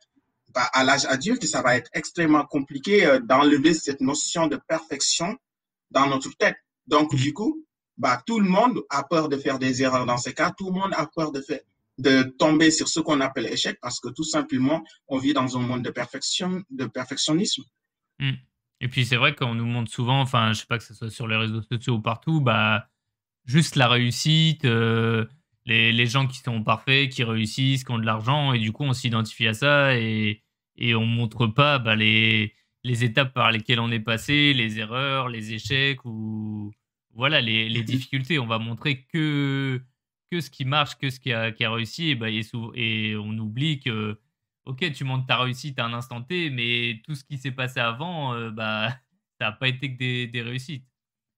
[SPEAKER 2] bah, à l'âge adulte, ça va être extrêmement compliqué euh, d'enlever cette notion de perfection dans notre tête. Donc, du coup, bah, tout le monde a peur de faire des erreurs dans ces cas. Tout le monde a peur de faire, de tomber sur ce qu'on appelle échec parce que tout simplement, on vit dans un monde de perfection, de perfectionnisme.
[SPEAKER 1] Hmm. Et puis c'est vrai qu'on nous montre souvent, enfin, je sais pas que ce soit sur les réseaux sociaux ou partout, bah, juste la réussite, euh, les, les, gens qui sont parfaits, qui réussissent, qui ont de l'argent, et du coup, on s'identifie à ça et, et on montre pas bah, les, les étapes par lesquelles on est passé, les erreurs, les échecs ou voilà les, les difficultés. On va montrer que que ce qui marche, que ce qui a, qui a réussi, et, bah, et, on oublie que, ok, tu montes ta réussite à un instant T, mais tout ce qui s'est passé avant, euh, bah, ça n'a pas été que des, des réussites.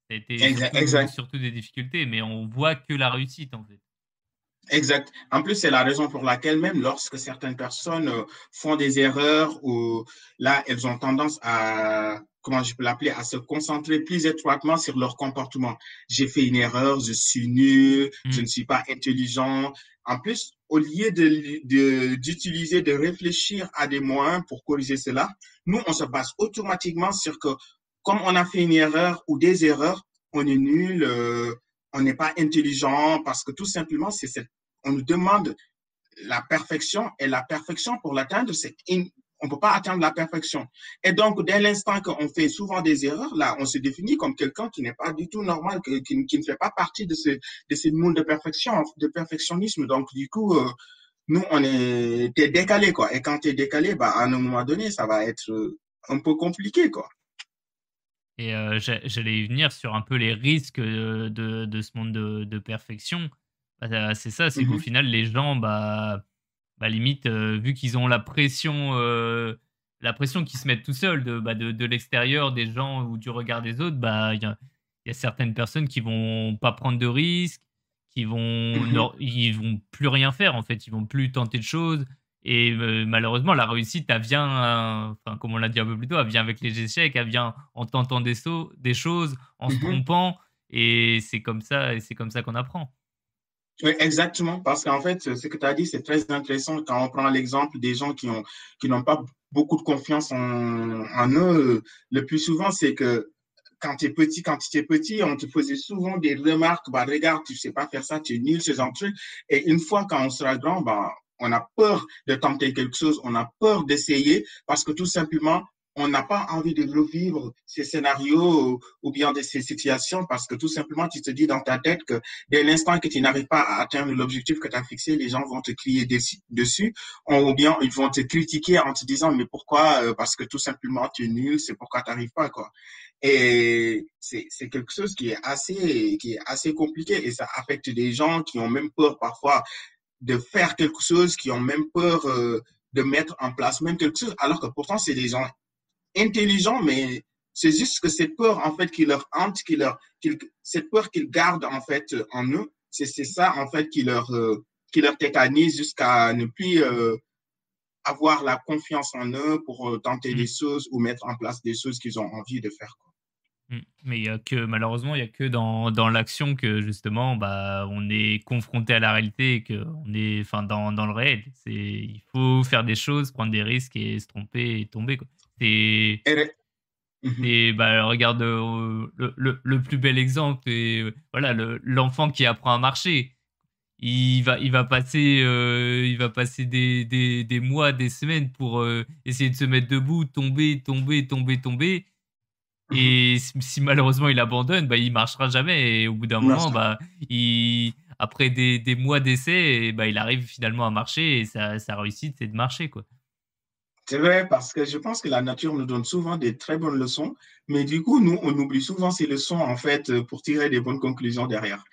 [SPEAKER 1] Ça a été surtout, surtout, des difficultés, mais on voit que la réussite, en fait.
[SPEAKER 2] Exact. En plus, c'est la raison pour laquelle même lorsque certaines personnes euh, font des erreurs ou là, elles ont tendance à comment je peux l'appeler, à se concentrer plus étroitement sur leur comportement. J'ai fait une erreur, je suis nul, je mm. ne suis pas intelligent. En plus, au lieu de, d'utiliser, de, réfléchir à des moyens pour corriger cela, nous, on se base automatiquement sur que comme on a fait une erreur ou des erreurs, on est nul, euh, on n'est pas intelligent parce que tout simplement, c'est on nous demande la perfection et la perfection pour l'atteindre, c'est on ne peut pas atteindre la perfection. Et donc, dès l'instant qu'on fait souvent des erreurs, là, on se définit comme quelqu'un qui n'est pas du tout normal, qui, ne fait pas partie de ce, de ce monde de perfection, de perfectionnisme. Donc, du coup, euh, nous, on est, décalé, quoi. Et quand tu es décalé, bah, à un moment donné, ça va être euh, un peu compliqué, quoi.
[SPEAKER 1] Et euh, j'allais venir sur un peu les risques de, de ce monde de, de perfection. Bah, c'est ça, c'est qu'au mm-hmm. final, les gens, bah, bah, limite, euh, vu qu'ils ont la pression, euh, la pression qui se mettent tout seuls de, bah, de, de l'extérieur, des gens ou du regard des autres, bah, il y a, y a, certaines personnes qui vont pas prendre de risques, qui vont, mmh ils vont plus rien faire en fait, ils vont plus tenter de choses. Et euh, malheureusement, la réussite, elle vient, enfin, comme on l'a dit un peu plus tôt, elle vient avec les échecs, elle vient en tentant des, sauts, des choses, en se mmh trompant. Et c'est comme ça, et c'est comme ça qu'on apprend.
[SPEAKER 2] Oui, exactement, parce qu'en fait, ce que tu as dit, c'est très intéressant quand on prend l'exemple des gens qui ont qui n'ont pas beaucoup de confiance en, eux. Le plus souvent, c'est que quand tu es petit, quand tu es petit, on te faisait souvent des remarques, bah, regarde, tu sais pas faire ça, tu es nul, ce genre de trucs. Et une fois quand on sera grand, bah, on a peur de tenter quelque chose, on a peur d'essayer parce que tout simplement, on n'a pas envie de revivre ces scénarios ou, bien de ces situations parce que tout simplement, tu te dis dans ta tête que dès l'instant que tu n'arrives pas à atteindre l'objectif que tu as fixé, les gens vont te crier dessus ou bien ils vont te critiquer en te disant mais pourquoi? Euh, Parce que tout simplement, tu es nul, c'est pourquoi tu n'arrives pas. quoi. Et c'est quelque chose qui est assez qui est assez compliqué et ça affecte des gens qui ont même peur parfois de faire quelque chose, qui ont même peur euh, de mettre en place même quelque chose, alors que pourtant c'est des gens intelligents, mais c'est juste que cette peur, en fait, qui leur hante, qui leur, cette peur qu'ils gardent, en fait, en eux, c'est ça, en fait, qui leur, qui leur tétanise jusqu'à ne plus avoir la confiance en eux pour tenter des mmh. choses ou mettre en place des choses qu'ils ont envie de faire. Quoi.
[SPEAKER 1] Mmh. Mais il y a que, malheureusement, il n'y a que dans, dans l'action que justement, bah, on est confronté à la réalité et qu'on est enfin, dans, dans le réel. Il faut faire des choses, prendre des risques et se tromper et tomber. Quoi. Et, mmh bah, regarde euh, le, le, le, plus bel exemple, et voilà, l'enfant qui apprend à marcher. Il va, il va passer, euh, il va passer des, des, des, mois, des semaines pour euh, essayer de se mettre debout, tomber, tomber, tomber, tomber. Mhm. Et si malheureusement il abandonne, bah, il marchera jamais. Et au bout d'un moment, bah, il, après des, des mois d'essai, bah, il arrive finalement à marcher et sa, sa réussite, c'est de marcher. quoi.
[SPEAKER 2] C'est vrai, parce que je pense que la nature nous donne souvent des très bonnes leçons, mais du coup, nous, on oublie souvent ces leçons, en fait, pour tirer des bonnes conclusions derrière.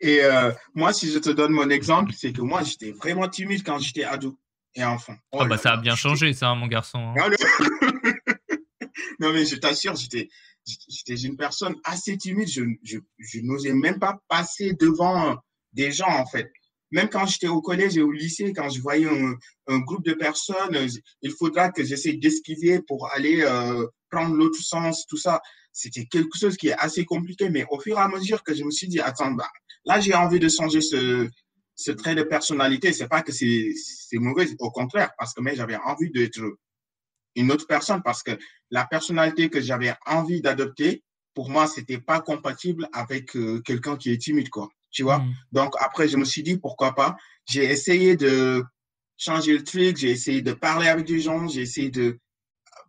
[SPEAKER 2] Et euh, moi, si je te donne mon exemple, c'est que moi, j'étais vraiment timide quand j'étais ado et enfant.
[SPEAKER 1] Oh, bah, ça a bien changé, ça, mon garçon. Hein. Ah,
[SPEAKER 2] non, mais je t'assure, j'étais j'étais une personne assez timide. Je, je, je n'osais même pas passer devant des gens, en fait. Même quand j'étais au collège et au lycée, quand je voyais un, groupe de personnes, il faudra que j'essaie d'esquiver pour aller euh, prendre l'autre sens, tout ça. C'était quelque chose qui est assez compliqué, mais au fur et à mesure que je me suis dit, attends, bah, là, j'ai envie de changer ce, ce trait de personnalité. C'est pas que c'est mauvais, au contraire, parce que mais j'avais envie d'être une autre personne parce que la personnalité que j'avais envie d'adopter, pour moi, c'était pas compatible avec euh, quelqu'un qui est timide, quoi. Tu vois? Mm. Donc, après, je me suis dit, pourquoi pas? J'ai essayé de changer le truc, j'ai essayé de parler avec des gens, j'ai essayé de...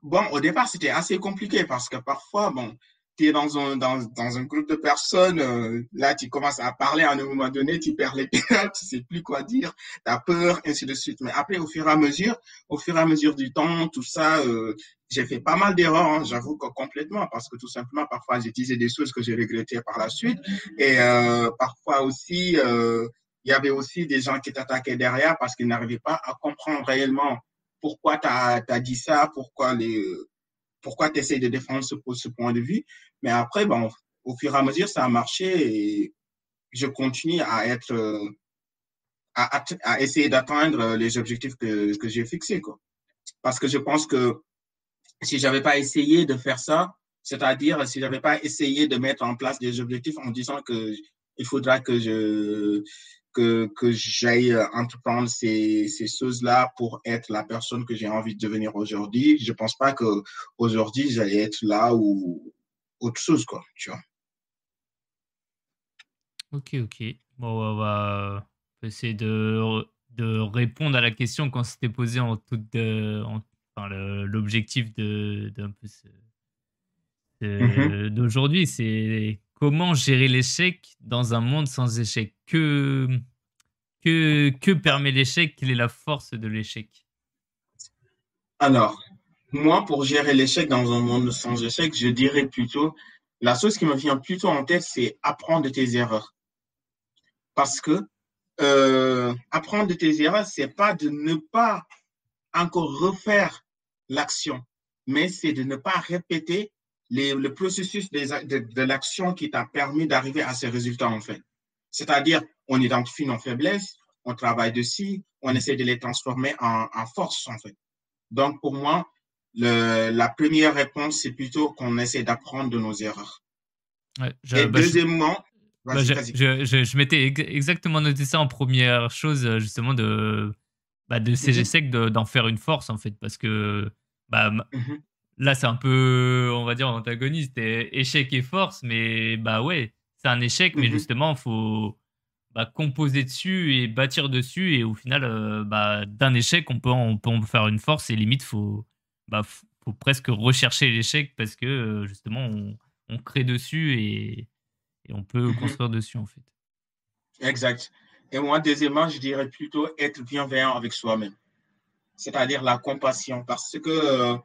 [SPEAKER 2] Bon, au départ, c'était assez compliqué parce que parfois, bon, tu es dans un, dans, dans, un groupe de personnes, euh, là, tu commences à parler à un moment donné, tu perds les têtes, tu sais plus quoi dire, tu as peur, ainsi de suite. Mais après, au fur et à mesure, au fur et à mesure du temps, tout ça, euh, j'ai fait pas mal d'erreurs, hein, j'avoue que complètement, parce que tout simplement, parfois, j'ai utilisé des choses que j'ai regrettées par la suite. Et euh, parfois aussi, il y avait aussi des gens qui t'attaquaient derrière parce qu'ils n'arrivaient pas à comprendre réellement pourquoi tu as, as, dit ça, pourquoi les pourquoi tu essayes de défendre ce, point de vue. Mais après, bon, au fur et à mesure, ça a marché et je continue à être, à, à essayer d'atteindre les objectifs que, que j'ai fixés, quoi. Parce que je pense que si j'avais pas essayé de faire ça, c'est-à-dire si j'avais pas essayé de mettre en place des objectifs en disant que il faudra que je que, que j'aille euh, entreprendre ces, ces choses-là pour être la personne que j'ai envie de devenir aujourd'hui. Je pense pas que aujourd'hui j'allais être là ou autre chose, quoi, tu vois.
[SPEAKER 1] Ok, ok. Bon, on va essayer de, de répondre à la question qu'on s'était posée en toute, de, enfin, l'objectif de, d'un peu mm-hmm. d'aujourd'hui, c'est comment gérer l'échec dans un monde sans échec? Que, permet l'échec? Quelle est la force de l'échec?
[SPEAKER 2] Alors, moi, pour gérer l'échec dans un monde sans échec, je dirais plutôt, la chose qui me vient plutôt en tête, c'est apprendre de tes erreurs. Parce que euh, apprendre de tes erreurs, c'est pas de ne pas encore refaire l'action, mais c'est de ne pas répéter le processus de, l'action qui t'a permis d'arriver à ces résultats, en fait. C'est-à-dire, on identifie nos faiblesses, on travaille dessus, on essaie de les transformer en, force, en fait. Donc, pour moi, la première réponse, c'est plutôt qu'on essaie d'apprendre de nos erreurs. Et bah, deuxièmement,
[SPEAKER 1] bah, je, m'étais exactement noté ça en première chose, justement, de, bah, de CG mhm. d'en faire une force, en fait, parce que bah, là, c'est un peu, on va dire, antagoniste, échec et force, mais bah ouais, c'est un échec, mais mmh justement, il faut bah, composer dessus et bâtir dessus, et au final, euh, bah, d'un échec, on peut, on peut en faire une force, et limite, faut, bah, faut presque rechercher l'échec parce que euh, justement, on, on, crée dessus et, et on peut mmh construire dessus, en fait.
[SPEAKER 2] Exact. Et moi, deuxièmement, je dirais plutôt être bienveillant avec soi-même, c'est-à-dire la compassion, parce que euh,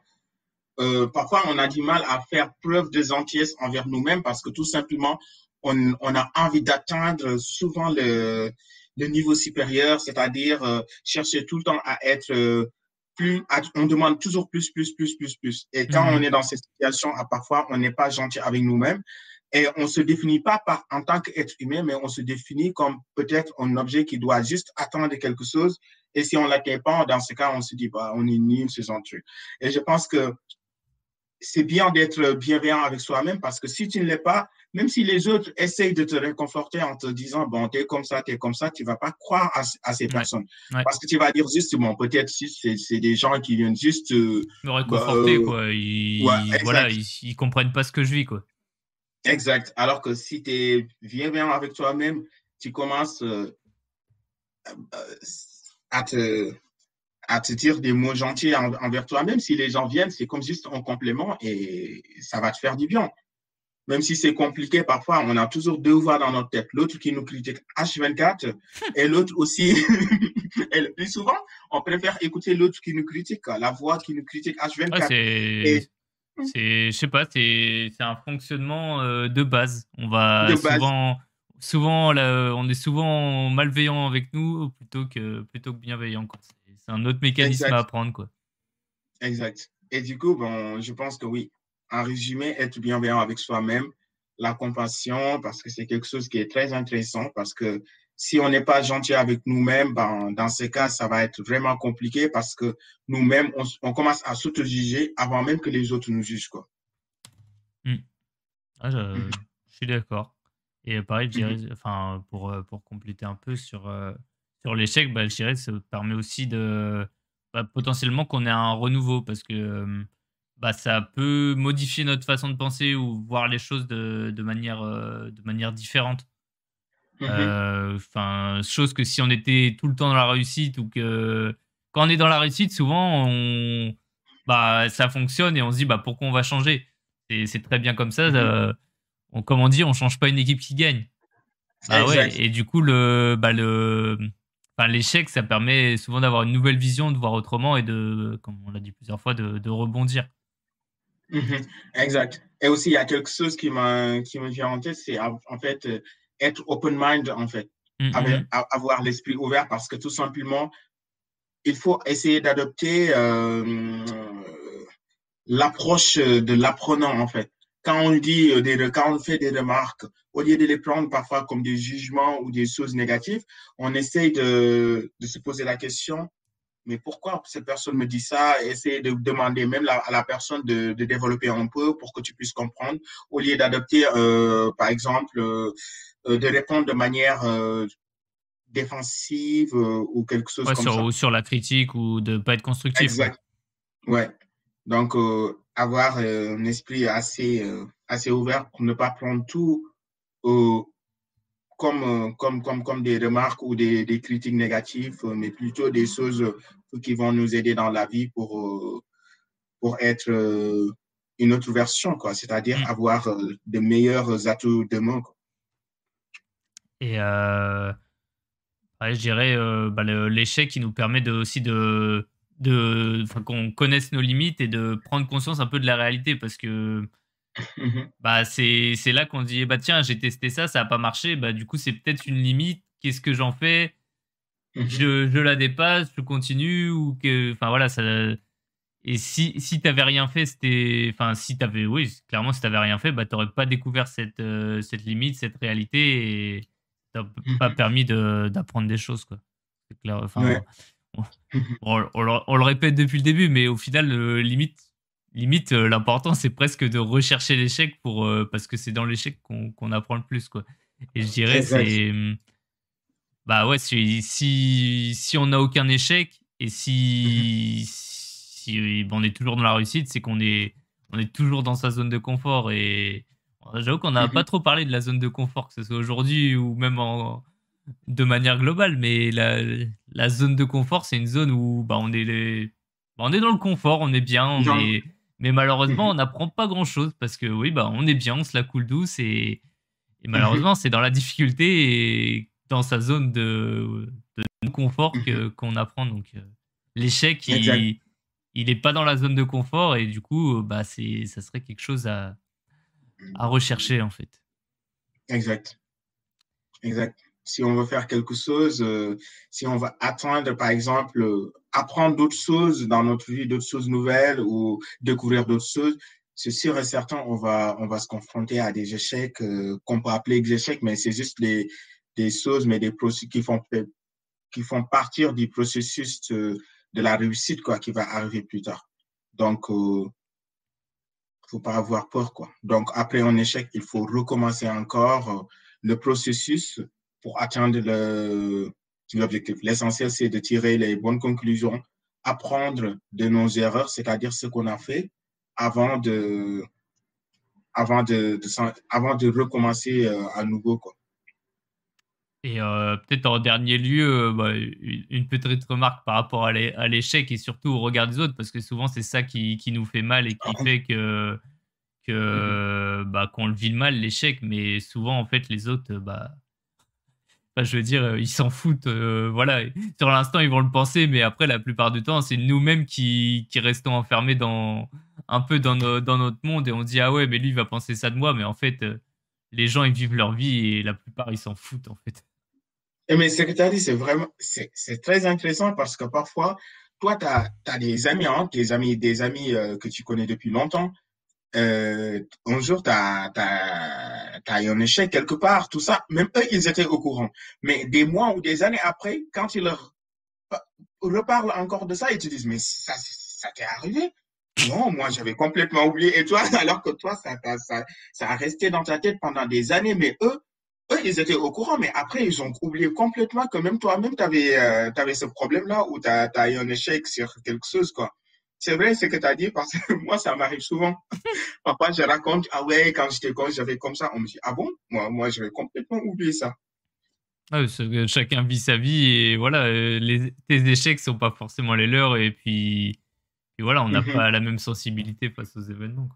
[SPEAKER 2] euh, parfois on a du mal à faire preuve de gentillesse envers nous-mêmes parce que tout simplement, on, on a envie d'atteindre souvent le, le, niveau supérieur, c'est-à-dire euh, chercher tout le temps à être euh, plus, on demande toujours plus, plus, plus, plus, plus. Et quand mhm. on est dans cette situation, à parfois, on n'est pas gentil avec nous-mêmes. Et on se définit pas par, en tant qu'être humain, mais on se définit comme peut-être un objet qui doit juste attendre quelque chose. Et si on l'atteint pas, dans ce cas, on se dit, bah, on est nul, ce genre de truc. Et je pense que c'est bien d'être bienveillant avec soi-même parce que si tu ne l'es pas, même si les autres essayent de te réconforter en te disant, bon, t'es comme ça, t'es comme ça, tu vas pas croire à, ces personnes. Parce que tu vas dire juste, bon, peut-être si c'est des gens qui viennent juste
[SPEAKER 1] me réconforter, bah, quoi. Ils, voilà, ils, comprennent pas ce que je vis, quoi.
[SPEAKER 2] Exact. Alors que si tu es bienveillant avec toi-même, tu commences euh, euh, à te à te dire des mots gentils envers toi-même. Si les gens viennent, c'est comme juste un complément et ça va te faire du bien. Même si c'est compliqué parfois, on a toujours deux voix dans notre tête. L'autre qui nous critique H24 et l'autre aussi. et le plus souvent, on préfère écouter l'autre qui nous critique, la voix qui nous critique H24.
[SPEAKER 1] c'est, je sais pas, c'est, un fonctionnement euh, de base. On va souvent, souvent, on est souvent malveillant avec nous plutôt que, plutôt que bienveillant. Quoi. C'est un autre mécanisme à apprendre. Quoi.
[SPEAKER 2] Exact. Et du coup, bon, je pense que oui, en résumé, être bienveillant avec soi-même, la compassion, parce que c'est quelque chose qui est très intéressant, parce que si on n'est pas gentil avec nous-mêmes, ben, dans ces cas, ça va être vraiment compliqué parce que nous-mêmes, on, commence à s'auto-juger avant même que les autres nous jugent. Quoi.
[SPEAKER 1] Hmm. Ah, je, suis d'accord. Et pareil, mm-hmm. enfin, pour, pour compléter un peu sur, euh, sur l'échec, bah, je dirais que ça permet aussi de bah, potentiellement qu'on ait un renouveau parce que bah, ça peut modifier notre façon de penser ou voir les choses de, de manière, de manière différente. Mmh enfin, chose que si on était tout le temps dans la réussite ou que quand on est dans la réussite, souvent on, bah, ça fonctionne et on se dit bah, pourquoi on va changer? C'est très bien comme ça. Mmh on, comme on dit, on change pas une équipe qui gagne. Bah ouais, et du coup, le, bah, le, enfin, l'échec, ça permet souvent d'avoir une nouvelle vision, de voir autrement et de, comme on l'a dit plusieurs fois, de, de rebondir.
[SPEAKER 2] Mhm. exact. Et aussi, il y a quelque chose qui, qui me vient en tête, c'est en fait euh, être open mind, en fait, mm avoir l'esprit ouvert parce que tout simplement, il faut essayer d'adopter euh, l'approche de l'apprenant, en fait quand on dit, euh, des, quand on fait des remarques, au lieu de les prendre parfois comme des jugements ou des choses négatives, on essaye de, de se poser la question, mais pourquoi cette personne me dit ça? Essayer de demander même à la personne de, de, développer un peu pour que tu puisses comprendre, au lieu d'adopter, euh, par exemple, euh, de répondre de manière défensive ou quelque chose comme
[SPEAKER 1] ça.
[SPEAKER 2] Ou
[SPEAKER 1] sur la critique ou de ne pas être constructif.
[SPEAKER 2] Exact. Ouais. Donc, avoir un esprit assez, assez ouvert pour ne pas prendre tout comme, comme, comme, comme des remarques ou des, des critiques négatives, mais plutôt des choses qui vont nous aider dans la vie pour, pour être une autre version, quoi. c'est-à-dire mmh. avoir de meilleurs atouts demain. Quoi.
[SPEAKER 1] Et euh, je dirais bah, l'échec qui nous permet de, aussi de, de qu'on connaisse nos limites et de prendre conscience un peu de la réalité parce que mmh bah c'est là qu'on dit bah tiens j'ai testé ça ça n'a pas marché. Bah du coup c'est peut-être une limite. Qu'est-ce que j'en fais? Mmh je, je, la dépasse je continue ou que enfin voilà ça et si si t'avais rien fait c'était enfin si t'avais oui clairement si t'avais rien fait bah t'aurais pas découvert cette euh, cette limite cette réalité et t'as pas permis d'apprendre des choses quoi. Clair enfin on, le répète depuis le début, mais au final, limite, limite euh, l'important, c'est presque de rechercher l'échec pour, euh, parce que c'est dans l'échec qu'on apprend le plus. Quoi. Et je dirais, c'est. Bah ouais, si, si, on n'a aucun échec et si, si on est toujours dans la réussite, c'est qu'on est, on est toujours dans sa zone de confort. Et j'avoue qu'on n'a pas trop parlé de la zone de confort, que ce soit aujourd'hui ou même en, de manière globale, mais la, zone de confort, c'est une zone où bah, on, est les... Bah, on est dans le confort, on est bien, mais malheureusement, mhm. on n'apprend pas grand-chose parce que oui, bah, on est bien, on se la coule douce et, mhm. malheureusement, c'est dans la difficulté et dans sa zone de, confort mhm. qu'on apprend. Donc, euh, l'échec, il n'est pas dans la zone de confort et du coup, bah, ça serait quelque chose à, à rechercher en fait.
[SPEAKER 2] Exact. Exact si on veut faire quelque chose, euh, si on veut atteindre, par exemple, euh, apprendre d'autres choses dans notre vie, d'autres choses nouvelles ou découvrir d'autres choses, c'est sûr et certain, on va, on va se confronter à des échecs euh, qu'on peut appeler des échecs, mais c'est juste des, des choses, mais des processus qui font, qui font partir du processus de, de la réussite quoi, qui va arriver plus tard. Donc, faut pas avoir peur. Quoi. Donc, après un échec, il faut recommencer encore le processus pour atteindre l'objectif. L'essentiel, c'est de tirer les bonnes conclusions, apprendre de nos erreurs, c'est-à-dire ce qu'on a fait, avant de, avant de, avant de recommencer euh, à nouveau. Quoi.
[SPEAKER 1] Et euh, peut-être en dernier lieu, euh, bah, une petite remarque par rapport à l'échec et surtout au regard des autres, parce que souvent c'est ça qui, qui, nous fait mal et qui ah. fait que, que mmh bah, qu'on le vit mal, l'échec, mais souvent en fait les autres, bah, je veux dire, ils s'en foutent. voilà, sur l'instant ils vont le penser, mais après la plupart du temps c'est nous-mêmes qui, qui restons enfermés dans, un peu dans, dans notre monde et on dit ah ouais mais lui il va penser ça de moi mais en fait euh, les gens ils vivent leur vie et la plupart ils s'en foutent en fait.
[SPEAKER 2] Mais ce que tu as dit c'est vraiment c'est très intéressant parce que parfois toi tu as, des amis hein, des amis des amis euh, que tu connais depuis longtemps euh, un jour tu as, eu un échec quelque part tout ça. Même eux ils étaient au courant. Mais des mois ou des années après quand ils leur reparlent encore de ça ils te disent mais ça t'est arrivé? Non, moi, j'avais complètement oublié. Et toi, alors que toi, ça, ça, ça a resté dans ta tête pendant des années, mais eux, eux, ils étaient au courant, mais après, ils ont oublié complètement que même toi-même, tu avais, euh, ce problème-là où tu as, as, eu un échec sur quelque chose, quoi. C'est vrai ce que tu as dit parce que moi, ça m'arrive souvent. Papa, je raconte, ah ouais, quand j'étais con, j'avais comme ça. On me dit, ah bon? Moi, moi j'avais complètement oublié ça.
[SPEAKER 1] Ah, chacun vit sa vie et voilà, euh, les, tes échecs sont pas forcément les leurs et puis et voilà, on n'a mhm. pas la même sensibilité face aux événements.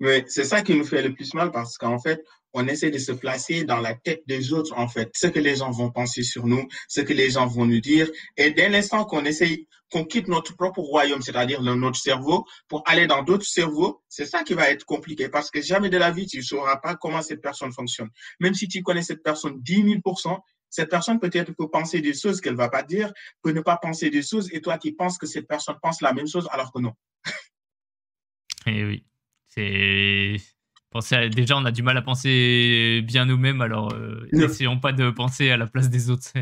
[SPEAKER 2] Oui, c'est ça qui nous fait le plus mal parce qu'en fait, on essaie de se placer dans la tête des autres, en fait, ce que les gens vont penser sur nous, ce que les gens vont nous dire. Et dès l'instant qu'on essaie, qu'on quitte notre propre royaume, c'est-à-dire notre cerveau, pour aller dans d'autres cerveaux, c'est ça qui va être compliqué parce que jamais de la vie, tu ne sauras pas comment cette personne fonctionne. Même si tu connais cette personne 10 000% cette personne peut-être peut penser des choses qu'elle va pas dire, peut ne pas penser des choses, et toi, tu penses que cette personne pense la même chose alors que non.
[SPEAKER 1] Et eh oui, c'est penser déjà on a du mal à penser bien nous-mêmes, alors euh, n'essayons pas de penser à la place des autres.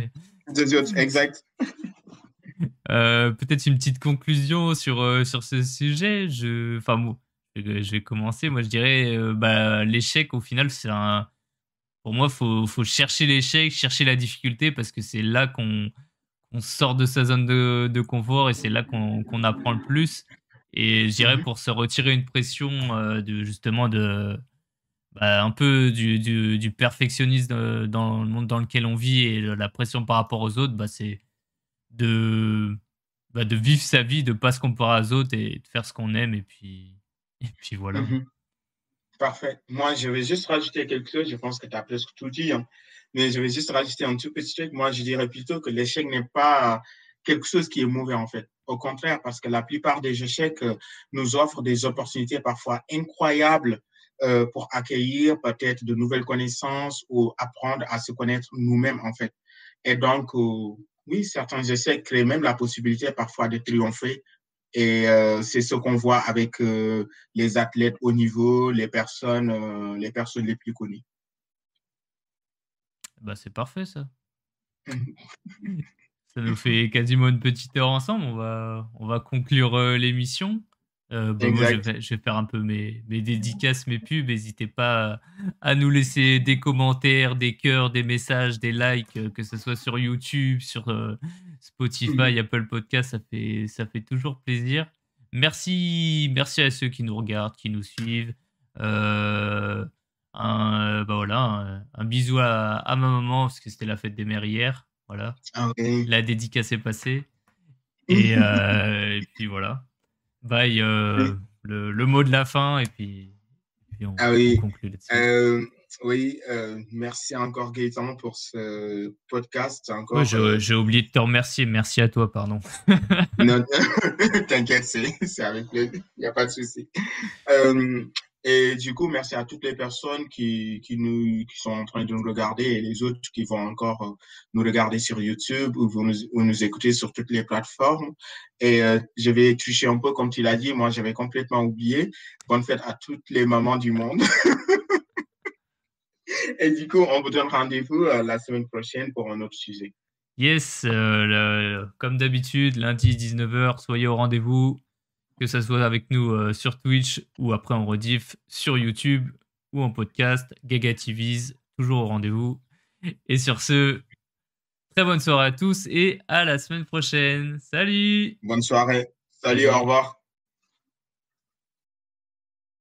[SPEAKER 2] Des autres, exact.
[SPEAKER 1] Euh, peut-être une petite conclusion sur, euh, sur ce sujet. Je, enfin, bon, je vais commencer. Moi, je dirais, bah, l'échec, au final, c'est un, pour moi, il faut, chercher l'échec, chercher la difficulté, parce que c'est là qu'on sort de sa zone de, confort et c'est là qu'on apprend le plus. Et je dirais mhm. pour se retirer une pression euh, de justement de bah, un peu du, perfectionnisme dans le monde dans lequel on vit et la pression par rapport aux autres, bah, c'est de, bah, de vivre sa vie, de pas se comparer aux autres et de faire ce qu'on aime et puis, et puis voilà. Mhm.
[SPEAKER 2] Parfait. Moi, je vais juste rajouter quelque chose. Je pense que tu as presque tout dit. Hein. Mais je vais juste rajouter un tout petit truc. Moi, je dirais plutôt que l'échec n'est pas quelque chose qui est mauvais, en fait. Au contraire, parce que la plupart des échecs euh, nous offrent des opportunités parfois incroyables euh, pour accueillir peut-être de nouvelles connaissances ou apprendre à se connaître nous-mêmes, en fait. Et donc, euh, oui, certains échecs créent même la possibilité parfois de triompher et euh, c'est ce qu'on voit avec euh, les athlètes au niveau, les personnes, euh, les personnes les plus connues.
[SPEAKER 1] Bah, c'est parfait ça. ça nous fait quasiment une petite heure ensemble. On va, on va conclure l'émission. Euh, bah, moi, je vais, faire un peu mes, mes dédicaces, mes pubs. N'hésitez pas à nous laisser des commentaires, des cœurs, des messages, des likes, euh, que ce soit sur YouTube, sur euh, Spotify, Apple Podcast. Ça fait, ça fait toujours plaisir. Merci, merci à ceux qui nous regardent, qui nous suivent. un, bah voilà, un, bisou à, à, ma maman parce que c'était la fête des mères hier. Voilà. Ah, la dédicace est passée. Et, et puis voilà. Bye, euh, le, le, mot de la fin et puis,
[SPEAKER 2] on, ah oui. conclut là-dessus. Euh, oui, euh, merci encore Gaëtan pour ce podcast. Encore,
[SPEAKER 1] j'ai oublié de te remercier. Merci à toi, pardon.
[SPEAKER 2] non, t'inquiète, c'est avec plaisir. Il n'y a pas de souci. Et du coup, merci à toutes les personnes qui, qui, nous, qui sont en train de nous regarder et les autres qui vont encore euh, nous regarder sur YouTube ou vous nous, nous écouter sur toutes les plateformes. Et euh, je vais tricher un peu, comme tu l'as dit, moi j'avais complètement oublié. Bonne fête à toutes les mamans du monde. et du coup, on vous donne rendez-vous euh, la semaine prochaine pour un autre sujet.
[SPEAKER 1] Yes, comme d'habitude, lundi 19h, soyez au rendez-vous que ça soit avec nous euh, sur Twitch ou après en rediff sur YouTube ou en podcast. Gaga TVs, toujours au rendez-vous. Et sur ce, très bonne soirée à tous et à la semaine prochaine. Salut
[SPEAKER 2] Bonne soirée. Salut, au revoir.